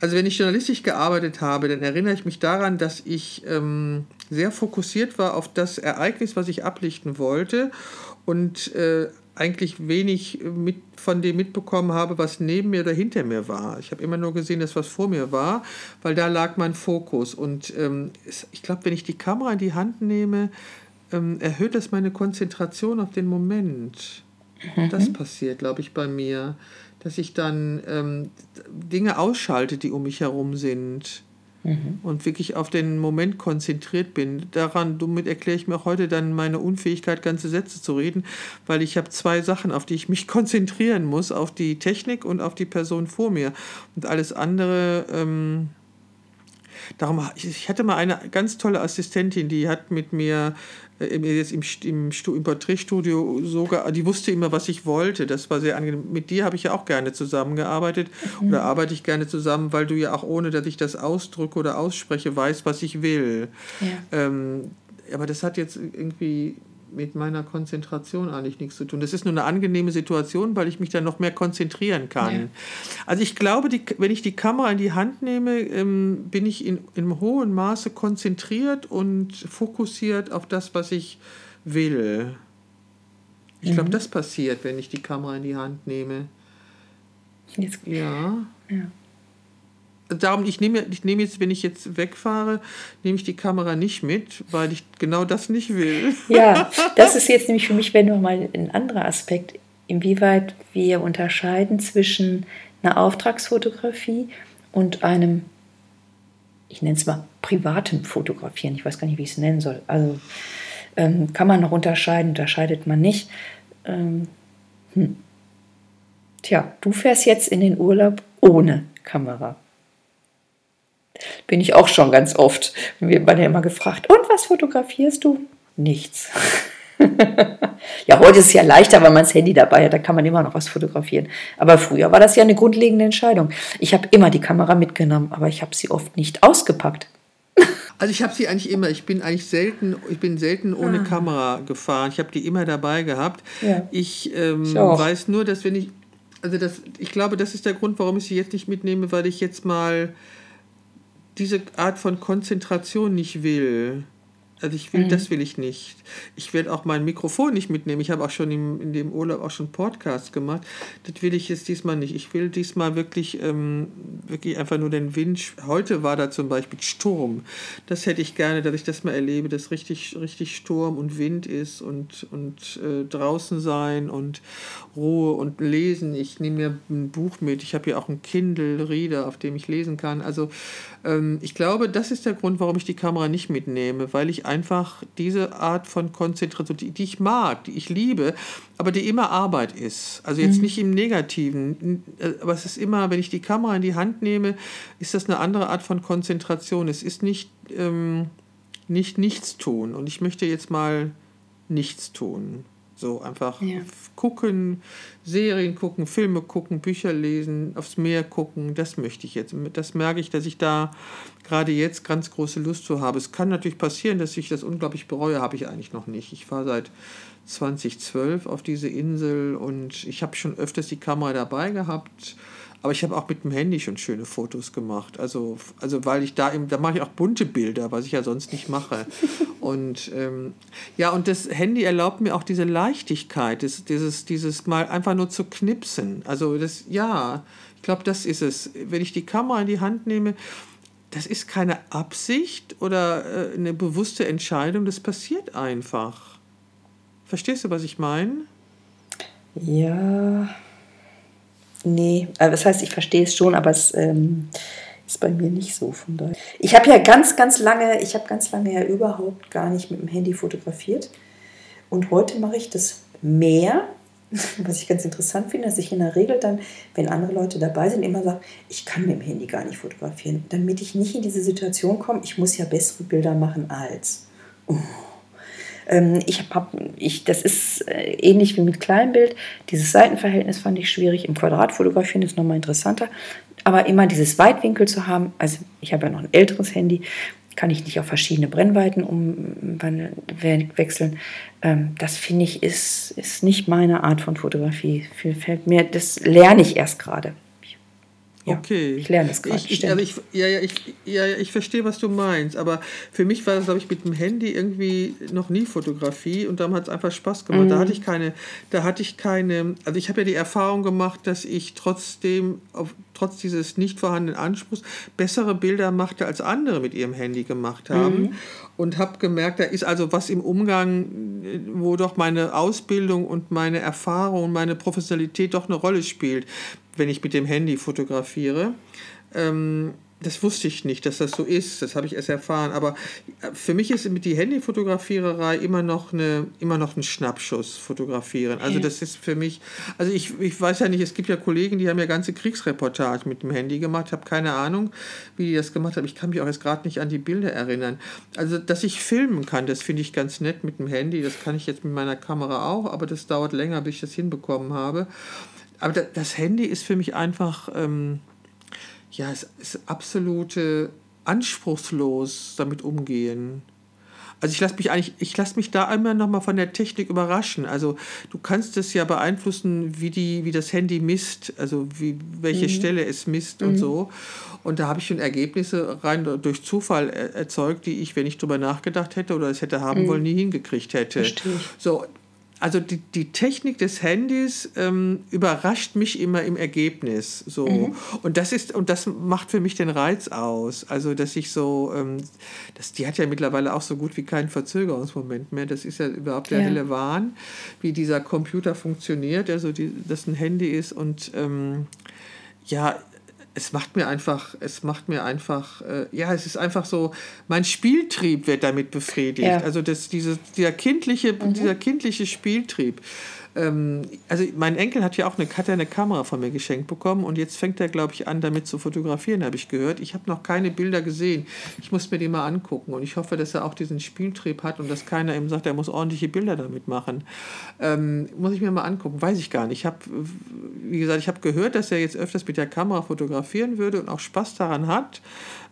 also wenn ich journalistisch gearbeitet habe, dann erinnere ich mich daran, dass ich ähm, sehr fokussiert war auf das Ereignis, was ich ablichten wollte und äh, eigentlich wenig mit, von dem mitbekommen habe, was neben mir oder hinter mir war. Ich habe immer nur gesehen, dass was vor mir war, weil da lag mein Fokus. Und ähm, ich glaube, wenn ich die Kamera in die Hand nehme, ähm, erhöht das meine Konzentration auf den Moment. Mhm. Das passiert, glaube ich, bei mir, dass ich dann ähm, Dinge ausschalte, die um mich herum sind. Mhm. Und wirklich auf den Moment konzentriert bin. Daran, damit erkläre ich mir auch heute dann meine Unfähigkeit, ganze Sätze zu reden, weil ich habe zwei Sachen, auf die ich mich konzentrieren muss, auf die Technik und auf die Person vor mir. Und alles andere, ähm, darum, ich hatte mal eine ganz tolle Assistentin, die hat mit mir jetzt im, im, im Porträtstudio sogar, die wusste immer, was ich wollte. Das war sehr angenehm. Mit dir habe ich ja auch gerne zusammengearbeitet mhm. oder arbeite ich gerne zusammen, weil du ja auch ohne, dass ich das ausdrücke oder ausspreche, weißt, was ich will. Ja. Ähm, aber das hat jetzt irgendwie mit meiner Konzentration eigentlich nichts zu tun. Das ist nur eine angenehme Situation, weil ich mich dann noch mehr konzentrieren kann. Ja. Also ich glaube, die, wenn ich die Kamera in die Hand nehme, ähm, bin ich in, in hohem Maße konzentriert und fokussiert auf das, was ich will. Ich mhm. glaube, das passiert, wenn ich die Kamera in die Hand nehme. Jetzt, ja. ja. Darum, ich nehme, ich nehme jetzt, wenn ich jetzt wegfahre, nehme ich die Kamera nicht mit, weil ich genau das nicht will. Ja, das ist jetzt nämlich für mich, wenn nochmal ein anderer Aspekt, inwieweit wir unterscheiden zwischen einer Auftragsfotografie und einem, ich nenne es mal, privaten Fotografieren. Ich weiß gar nicht, wie ich es nennen soll. Also ähm, kann man noch unterscheiden, unterscheidet man nicht. Ähm, hm. Tja, du fährst jetzt in den Urlaub ohne Kamera. Bin ich auch schon ganz oft. Wir werden ja immer gefragt, und was fotografierst du? Nichts. ja, heute ist es ja leichter, weil man das Handy dabei hat, da kann man immer noch was fotografieren. Aber früher war das ja eine grundlegende Entscheidung. Ich habe immer die Kamera mitgenommen, aber ich habe sie oft nicht ausgepackt. Also ich habe sie eigentlich immer, ich bin eigentlich selten, ich bin selten ohne ah. Kamera gefahren. Ich habe die immer dabei gehabt. Ja. Ich, ähm, ich weiß nur, dass wenn ich, also das, ich glaube, das ist der Grund, warum ich sie jetzt nicht mitnehme, weil ich jetzt mal diese Art von Konzentration nicht will. Also ich will, mhm. das will ich nicht. Ich werde auch mein Mikrofon nicht mitnehmen. Ich habe auch schon im, in dem Urlaub auch schon Podcasts gemacht. Das will ich jetzt diesmal nicht. Ich will diesmal wirklich, ähm, wirklich einfach nur den Wind. Heute war da zum Beispiel Sturm. Das hätte ich gerne, dass ich das mal erlebe, dass richtig, richtig Sturm und Wind ist und, und äh, draußen sein und Ruhe und lesen. Ich nehme mir ein Buch mit. Ich habe hier auch einen Kindle Reader, auf dem ich lesen kann. Also ähm, ich glaube, das ist der Grund, warum ich die Kamera nicht mitnehme, weil ich einfach diese Art von Konzentration, die, die ich mag, die ich liebe, aber die immer Arbeit ist. Also jetzt mhm. nicht im Negativen, aber es ist immer, wenn ich die Kamera in die Hand nehme, ist das eine andere Art von Konzentration. Es ist nicht, ähm, nicht nichts tun. Und ich möchte jetzt mal nichts tun. So einfach ja. gucken, Serien gucken, Filme gucken, Bücher lesen, aufs Meer gucken, das möchte ich jetzt. Das merke ich, dass ich da gerade jetzt ganz große Lust zu habe. Es kann natürlich passieren, dass ich das unglaublich bereue, habe ich eigentlich noch nicht. Ich fahre seit 2012 auf diese Insel und ich habe schon öfters die Kamera dabei gehabt aber ich habe auch mit dem Handy schon schöne Fotos gemacht. Also, also weil ich da eben, da mache ich auch bunte Bilder, was ich ja sonst nicht mache. und ähm, ja, und das Handy erlaubt mir auch diese Leichtigkeit, das, dieses, dieses mal einfach nur zu knipsen. Also das, ja, ich glaube, das ist es. Wenn ich die Kamera in die Hand nehme, das ist keine Absicht oder äh, eine bewusste Entscheidung, das passiert einfach. Verstehst du, was ich meine? Ja, Nee, also das heißt, ich verstehe es schon, aber es ähm, ist bei mir nicht so. Von daher. Ich habe ja ganz, ganz lange, ich habe ganz lange ja überhaupt gar nicht mit dem Handy fotografiert. Und heute mache ich das mehr, was ich ganz interessant finde, dass ich in der Regel dann, wenn andere Leute dabei sind, immer sage, ich kann mit dem Handy gar nicht fotografieren, damit ich nicht in diese Situation komme, ich muss ja bessere Bilder machen als. Oh ähm, ich habe, ich, das ist äh, ähnlich wie mit Kleinbild. Dieses Seitenverhältnis fand ich schwierig. Im Quadrat fotografieren ist nochmal interessanter. Aber immer dieses Weitwinkel zu haben, also ich habe ja noch ein älteres Handy, kann ich nicht auf verschiedene Brennweiten umwechseln. Ähm, das finde ich ist, ist nicht meine Art von Fotografie. Fällt mir, das lerne ich erst gerade. Ja, okay. Ich lerne das gerade. Ich, also ich, ja, ja, ich, ja, ich verstehe, was du meinst. Aber für mich war das, glaube ich, mit dem Handy irgendwie noch nie Fotografie und darum hat es einfach Spaß gemacht. Mhm. Da hatte ich keine, da hatte ich keine, also ich habe ja die Erfahrung gemacht, dass ich trotzdem, auf, trotz dieses nicht vorhandenen Anspruchs, bessere Bilder machte, als andere mit ihrem Handy gemacht haben. Mhm. Und habe gemerkt, da ist also was im Umgang, wo doch meine Ausbildung und meine Erfahrung und meine Professionalität doch eine Rolle spielt wenn ich mit dem Handy fotografiere. Ähm, das wusste ich nicht, dass das so ist. Das habe ich erst erfahren. Aber für mich ist mit die Handyfotografiererei immer noch eine, immer noch ein Schnappschuss fotografieren. Also das ist für mich, also ich, ich weiß ja nicht, es gibt ja Kollegen, die haben ja ganze Kriegsreportage mit dem Handy gemacht. Ich habe keine Ahnung, wie die das gemacht haben. Ich kann mich auch jetzt gerade nicht an die Bilder erinnern. Also, dass ich filmen kann, das finde ich ganz nett mit dem Handy. Das kann ich jetzt mit meiner Kamera auch, aber das dauert länger, bis ich das hinbekommen habe. Aber das Handy ist für mich einfach, ähm, ja, es ist absolut anspruchslos damit umgehen. Also ich lasse mich eigentlich, ich lasse mich da einmal nochmal von der Technik überraschen. Also du kannst es ja beeinflussen, wie die, wie das Handy misst, also wie, welche mhm. Stelle es misst mhm. und so. Und da habe ich schon Ergebnisse rein durch Zufall erzeugt, die ich, wenn ich drüber nachgedacht hätte oder es hätte haben mhm. wollen, nie hingekriegt hätte. Verstehe. So, also die, die Technik des Handys ähm, überrascht mich immer im Ergebnis. So. Mhm. Und das ist, und das macht für mich den Reiz aus. Also, dass ich so, ähm, das, die hat ja mittlerweile auch so gut wie keinen Verzögerungsmoment mehr. Das ist ja überhaupt der ja. helle Wahn, wie dieser Computer funktioniert, also die, das ein Handy ist. Und ähm, ja, es macht mir einfach, es macht mir einfach, äh, ja, es ist einfach so, mein Spieltrieb wird damit befriedigt. Ja. Also das, diese, dieser, kindliche, mhm. dieser kindliche Spieltrieb. Ähm, also mein Enkel hat ja auch eine, hat ja eine Kamera von mir geschenkt bekommen und jetzt fängt er, glaube ich, an, damit zu fotografieren, habe ich gehört. Ich habe noch keine Bilder gesehen. Ich muss mir die mal angucken und ich hoffe, dass er auch diesen Spieltrieb hat und dass keiner ihm sagt, er muss ordentliche Bilder damit machen. Ähm, muss ich mir mal angucken, weiß ich gar nicht. Ich habe, wie gesagt, ich habe gehört, dass er jetzt öfters mit der Kamera fotografieren würde und auch Spaß daran hat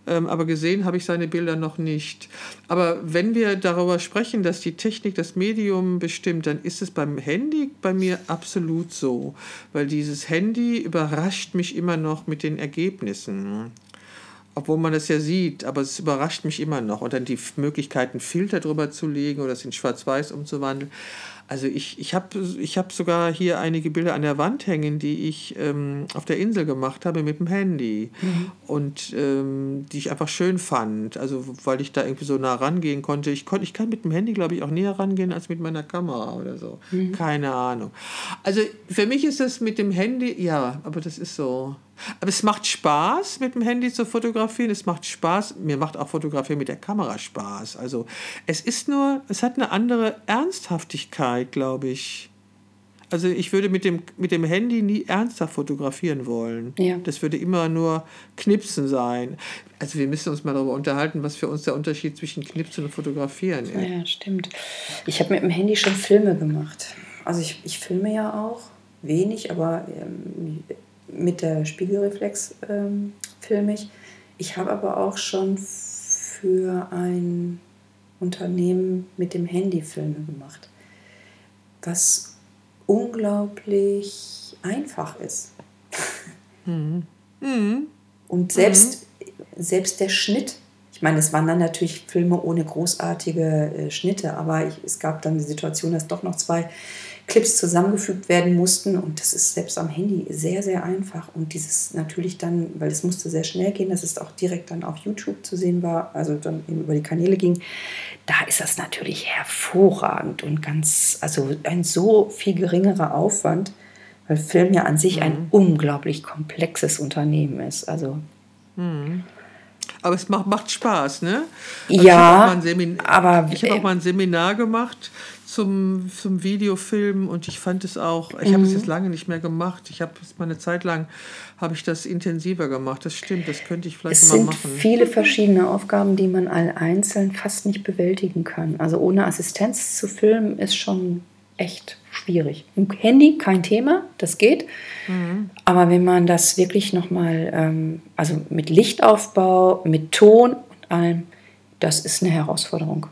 aber gesehen habe ich seine Bilder noch nicht. Aber wenn wir darüber sprechen, dass die Technik das Medium bestimmt, dann ist es beim Handy bei mir absolut so, weil dieses Handy überrascht mich immer noch mit den Ergebnissen obwohl man das ja sieht, aber es überrascht mich immer noch. Und dann die Möglichkeiten, Filter drüber zu legen oder es in Schwarz-Weiß umzuwandeln. Also ich, ich habe ich hab sogar hier einige Bilder an der Wand hängen, die ich ähm, auf der Insel gemacht habe mit dem Handy mhm. und ähm, die ich einfach schön fand. Also weil ich da irgendwie so nah rangehen konnte. Ich, kon, ich kann mit dem Handy, glaube ich, auch näher rangehen als mit meiner Kamera oder so. Mhm. Keine Ahnung. Also für mich ist das mit dem Handy, ja, aber das ist so. Aber es macht Spaß, mit dem Handy zu fotografieren. Es macht Spaß. Mir macht auch Fotografieren mit der Kamera Spaß. Also es ist nur, es hat eine andere Ernsthaftigkeit, glaube ich. Also ich würde mit dem, mit dem Handy nie ernsthaft fotografieren wollen. Ja. Das würde immer nur Knipsen sein. Also wir müssen uns mal darüber unterhalten, was für uns der Unterschied zwischen Knipsen und Fotografieren ist. Ja, stimmt. Ich habe mit dem Handy schon Filme gemacht. Also ich, ich filme ja auch wenig, aber ähm, mit der Spiegelreflex ähm, filme ich. Ich habe aber auch schon für ein Unternehmen mit dem Handy Filme gemacht, was unglaublich einfach ist. Mhm. Mhm. Und selbst, selbst der Schnitt, ich meine, es waren dann natürlich Filme ohne großartige äh, Schnitte, aber ich, es gab dann die Situation, dass doch noch zwei Clips zusammengefügt werden mussten. Und das ist selbst am Handy sehr, sehr einfach. Und dieses natürlich dann, weil es musste sehr schnell gehen, dass es auch direkt dann auf YouTube zu sehen war, also dann eben über die Kanäle ging, da ist das natürlich hervorragend und ganz, also ein so viel geringerer Aufwand, weil Film ja an sich mhm. ein unglaublich komplexes Unternehmen ist. Also. Mhm. Aber es macht, macht Spaß, ne? Also ja, ich aber ich habe auch mal ein Seminar gemacht zum, zum Videofilm und ich fand es auch, ich mhm. habe es jetzt lange nicht mehr gemacht. Ich habe es mal eine Zeit lang, habe ich das intensiver gemacht. Das stimmt, das könnte ich vielleicht es mal machen. Es sind viele verschiedene Aufgaben, die man all einzeln fast nicht bewältigen kann. Also ohne Assistenz zu filmen ist schon echt schwierig. Im Handy kein Thema, das geht. Mhm. Aber wenn man das wirklich nochmal, ähm, also mit Lichtaufbau, mit Ton und allem, das ist eine Herausforderung.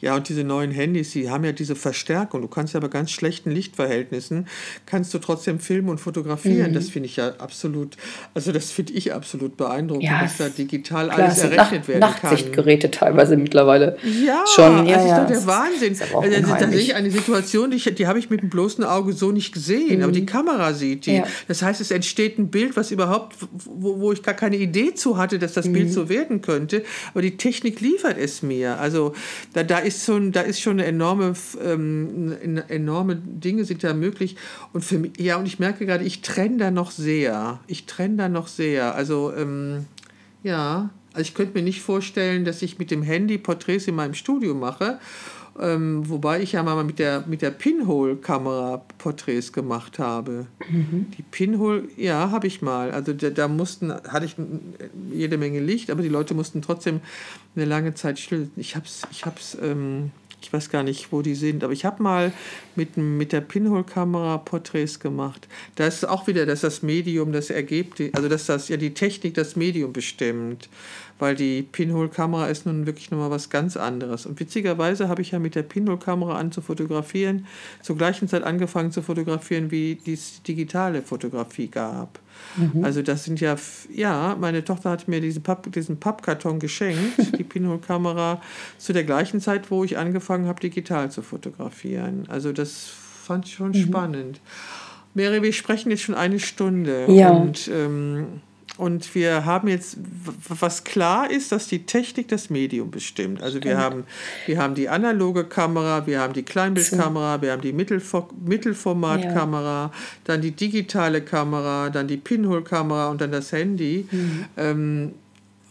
Ja, und diese neuen Handys, die haben ja diese Verstärkung. Du kannst ja bei ganz schlechten Lichtverhältnissen, kannst du trotzdem filmen und fotografieren. Mhm. Das finde ich ja absolut, also das finde ich absolut beeindruckend, ja, dass da digital klar, alles errechnet Nacht, werden kann. Nachtsichtgeräte teilweise mittlerweile. Ja, schon. Ja, das ja, ist doch der Wahnsinn. Also, da sehe ich eine Situation, die, die habe ich mit dem bloßen Auge so nicht gesehen, mhm. aber die mhm. Kamera sieht die. Ja. Das heißt, es entsteht ein Bild, was überhaupt, wo, wo ich gar keine Idee zu hatte, dass das mhm. Bild so werden könnte. Aber die Technik liefert es mir. Also da, da ist schon, da ist schon eine enorme, ähm, enorme Dinge sind da möglich. Und für mich, ja, und ich merke gerade, ich trenne da noch sehr. Ich trenne da noch sehr. Also, ähm, ja, also ich könnte mir nicht vorstellen, dass ich mit dem Handy Porträts in meinem Studio mache. Ähm, wobei ich ja mal mit der, mit der Pinhole-Kamera Porträts gemacht habe. Mhm. Die Pinhole, ja, habe ich mal. Also da, da, mussten, hatte ich jede Menge Licht, aber die Leute mussten trotzdem eine lange Zeit still. Ich habe es, ich hab's, ähm, ich weiß gar nicht, wo die sind, aber ich habe mal mit, mit der Pinhole-Kamera Porträts gemacht. Da ist auch wieder, dass das Medium das Ergebnis, also dass das ja die Technik das Medium bestimmt weil die Pinhole-Kamera ist nun wirklich nochmal was ganz anderes. Und witzigerweise habe ich ja mit der Pinhole-Kamera an zu fotografieren, zur gleichen Zeit angefangen zu fotografieren, wie die digitale Fotografie gab. Mhm. Also das sind ja, ja, meine Tochter hat mir diesen, Papp, diesen Pappkarton geschenkt, die Pinhole-Kamera, zu der gleichen Zeit, wo ich angefangen habe, digital zu fotografieren. Also das fand ich schon mhm. spannend. Mary, wir sprechen jetzt schon eine Stunde. Ja. Und ähm, und wir haben jetzt, was klar ist, dass die Technik das Medium bestimmt. Also wir haben, wir haben die analoge Kamera, wir haben die Kleinbildkamera, wir haben die Mittelfor Mittelformatkamera, ja. dann die digitale Kamera, dann die Pinhole-Kamera und dann das Handy. Mhm. Ähm,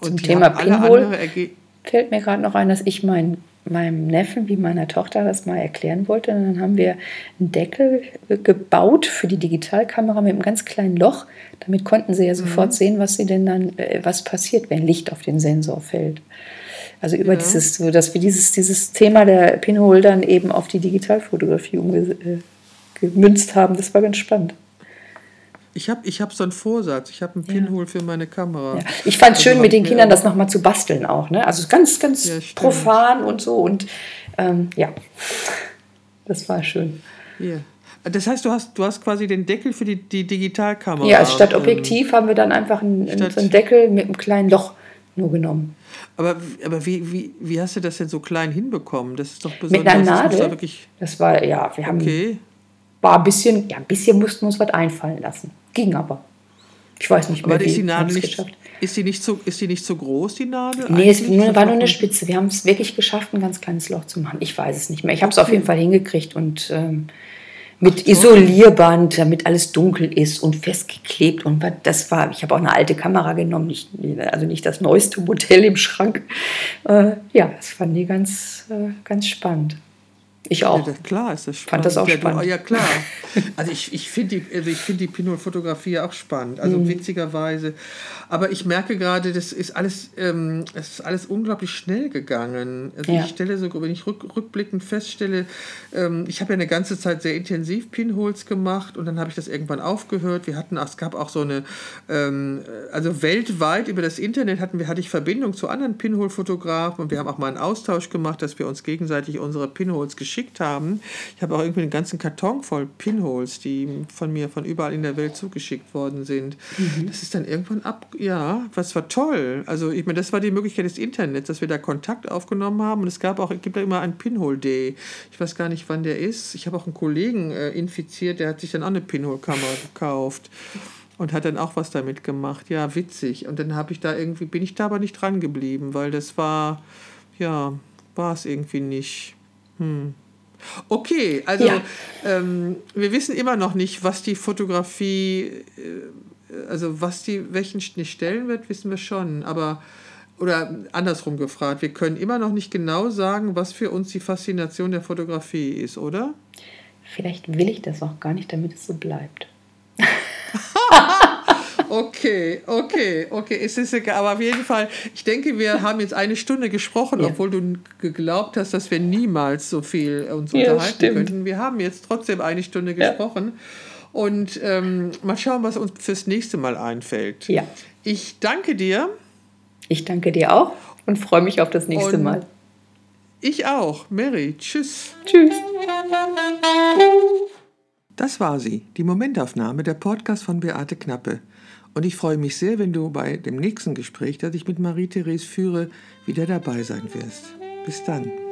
Zum Thema Pinhole fällt mir gerade noch ein, dass ich mein meinem Neffen wie meiner Tochter das mal erklären wollte. Und dann haben wir einen Deckel gebaut für die Digitalkamera mit einem ganz kleinen Loch. Damit konnten sie ja mhm. sofort sehen, was sie denn dann, äh, was passiert, wenn Licht auf den Sensor fällt. Also über ja. dieses, so dass wir dieses, dieses Thema der Pinhole dann eben auf die Digitalfotografie umgemünzt äh, haben. Das war ganz spannend. Ich habe ich hab so einen Vorsatz. Ich habe einen Pinhole ja. für meine Kamera. Ja. Ich fand es also schön, mit den Kindern das nochmal zu basteln auch. Ne? Also ganz, ganz ja, profan und so. Und ähm, ja, das war schön. Ja. Das heißt, du hast, du hast quasi den Deckel für die, die Digitalkamera. Ja, statt ähm, Objektiv ähm, haben wir dann einfach einen, so einen Deckel mit einem kleinen Loch nur genommen. Aber, aber wie, wie, wie hast du das denn so klein hinbekommen? Das ist doch besonders. Mit einer Nadel. Das, das war, ja, wir haben. Okay. War ein bisschen, ja, ein bisschen mussten wir uns was einfallen lassen. Ging aber. Ich weiß nicht mehr, aber wie ist die Nadel nicht, geschafft. Ist die, nicht so, ist die nicht so groß, die Nadel? Nee, es nur, war nur eine Spitze. Wir haben es wirklich geschafft, ein ganz kleines Loch zu machen. Ich weiß es nicht mehr. Ich habe es auf jeden Fall hingekriegt und ähm, mit Isolierband, damit alles dunkel ist und festgeklebt. Und das war, ich habe auch eine alte Kamera genommen, nicht, also nicht das neueste Modell im Schrank. Äh, ja, das fand ich ganz, äh, ganz spannend. Ich auch. Ja, klar ist das spannend. Fand das auch ja, spannend. ja, klar. Also ich, ich finde die, also find die Pinhole-Fotografie auch spannend. Also mhm. witzigerweise. Aber ich merke gerade, das ist alles, ähm, es ist alles unglaublich schnell gegangen. Also ja. ich stelle so, wenn ich rück, rückblickend feststelle, ähm, ich habe ja eine ganze Zeit sehr intensiv Pinholes gemacht und dann habe ich das irgendwann aufgehört. Wir hatten, es gab auch so eine, ähm, also weltweit über das Internet hatten wir, hatte ich Verbindung zu anderen Pinhole-Fotografen und wir haben auch mal einen Austausch gemacht, dass wir uns gegenseitig unsere Pinholes geschickt geschickt haben. Ich habe auch irgendwie einen ganzen Karton voll Pinholes, die von mir von überall in der Welt zugeschickt worden sind. Mhm. Das ist dann irgendwann ab, ja, was war toll. Also ich meine, das war die Möglichkeit des Internets, dass wir da Kontakt aufgenommen haben und es gab auch, es gibt da immer einen Pinhole-Day. Ich weiß gar nicht, wann der ist. Ich habe auch einen Kollegen äh, infiziert, der hat sich dann auch eine Pinhole-Kamera gekauft und hat dann auch was damit gemacht. Ja, witzig. Und dann habe ich da irgendwie, bin ich da aber nicht dran geblieben, weil das war, ja, war es irgendwie nicht. Hm. Okay, also ja. ähm, wir wissen immer noch nicht, was die Fotografie, äh, also was die, welchen Stellenwert wissen wir schon, aber oder andersrum gefragt, wir können immer noch nicht genau sagen, was für uns die Faszination der Fotografie ist, oder? Vielleicht will ich das auch gar nicht, damit es so bleibt. Okay, okay, okay. Es ist egal, aber auf jeden Fall, ich denke, wir haben jetzt eine Stunde gesprochen, ja. obwohl du geglaubt hast, dass wir niemals so viel uns ja, unterhalten stimmt. könnten. Wir haben jetzt trotzdem eine Stunde gesprochen. Ja. Und ähm, mal schauen, was uns fürs nächste Mal einfällt. Ja. Ich danke dir. Ich danke dir auch und freue mich auf das nächste und Mal. Ich auch. Mary, tschüss. Tschüss. Das war sie, die Momentaufnahme, der Podcast von Beate Knappe. Und ich freue mich sehr, wenn du bei dem nächsten Gespräch, das ich mit Marie-Therese führe, wieder dabei sein wirst. Bis dann.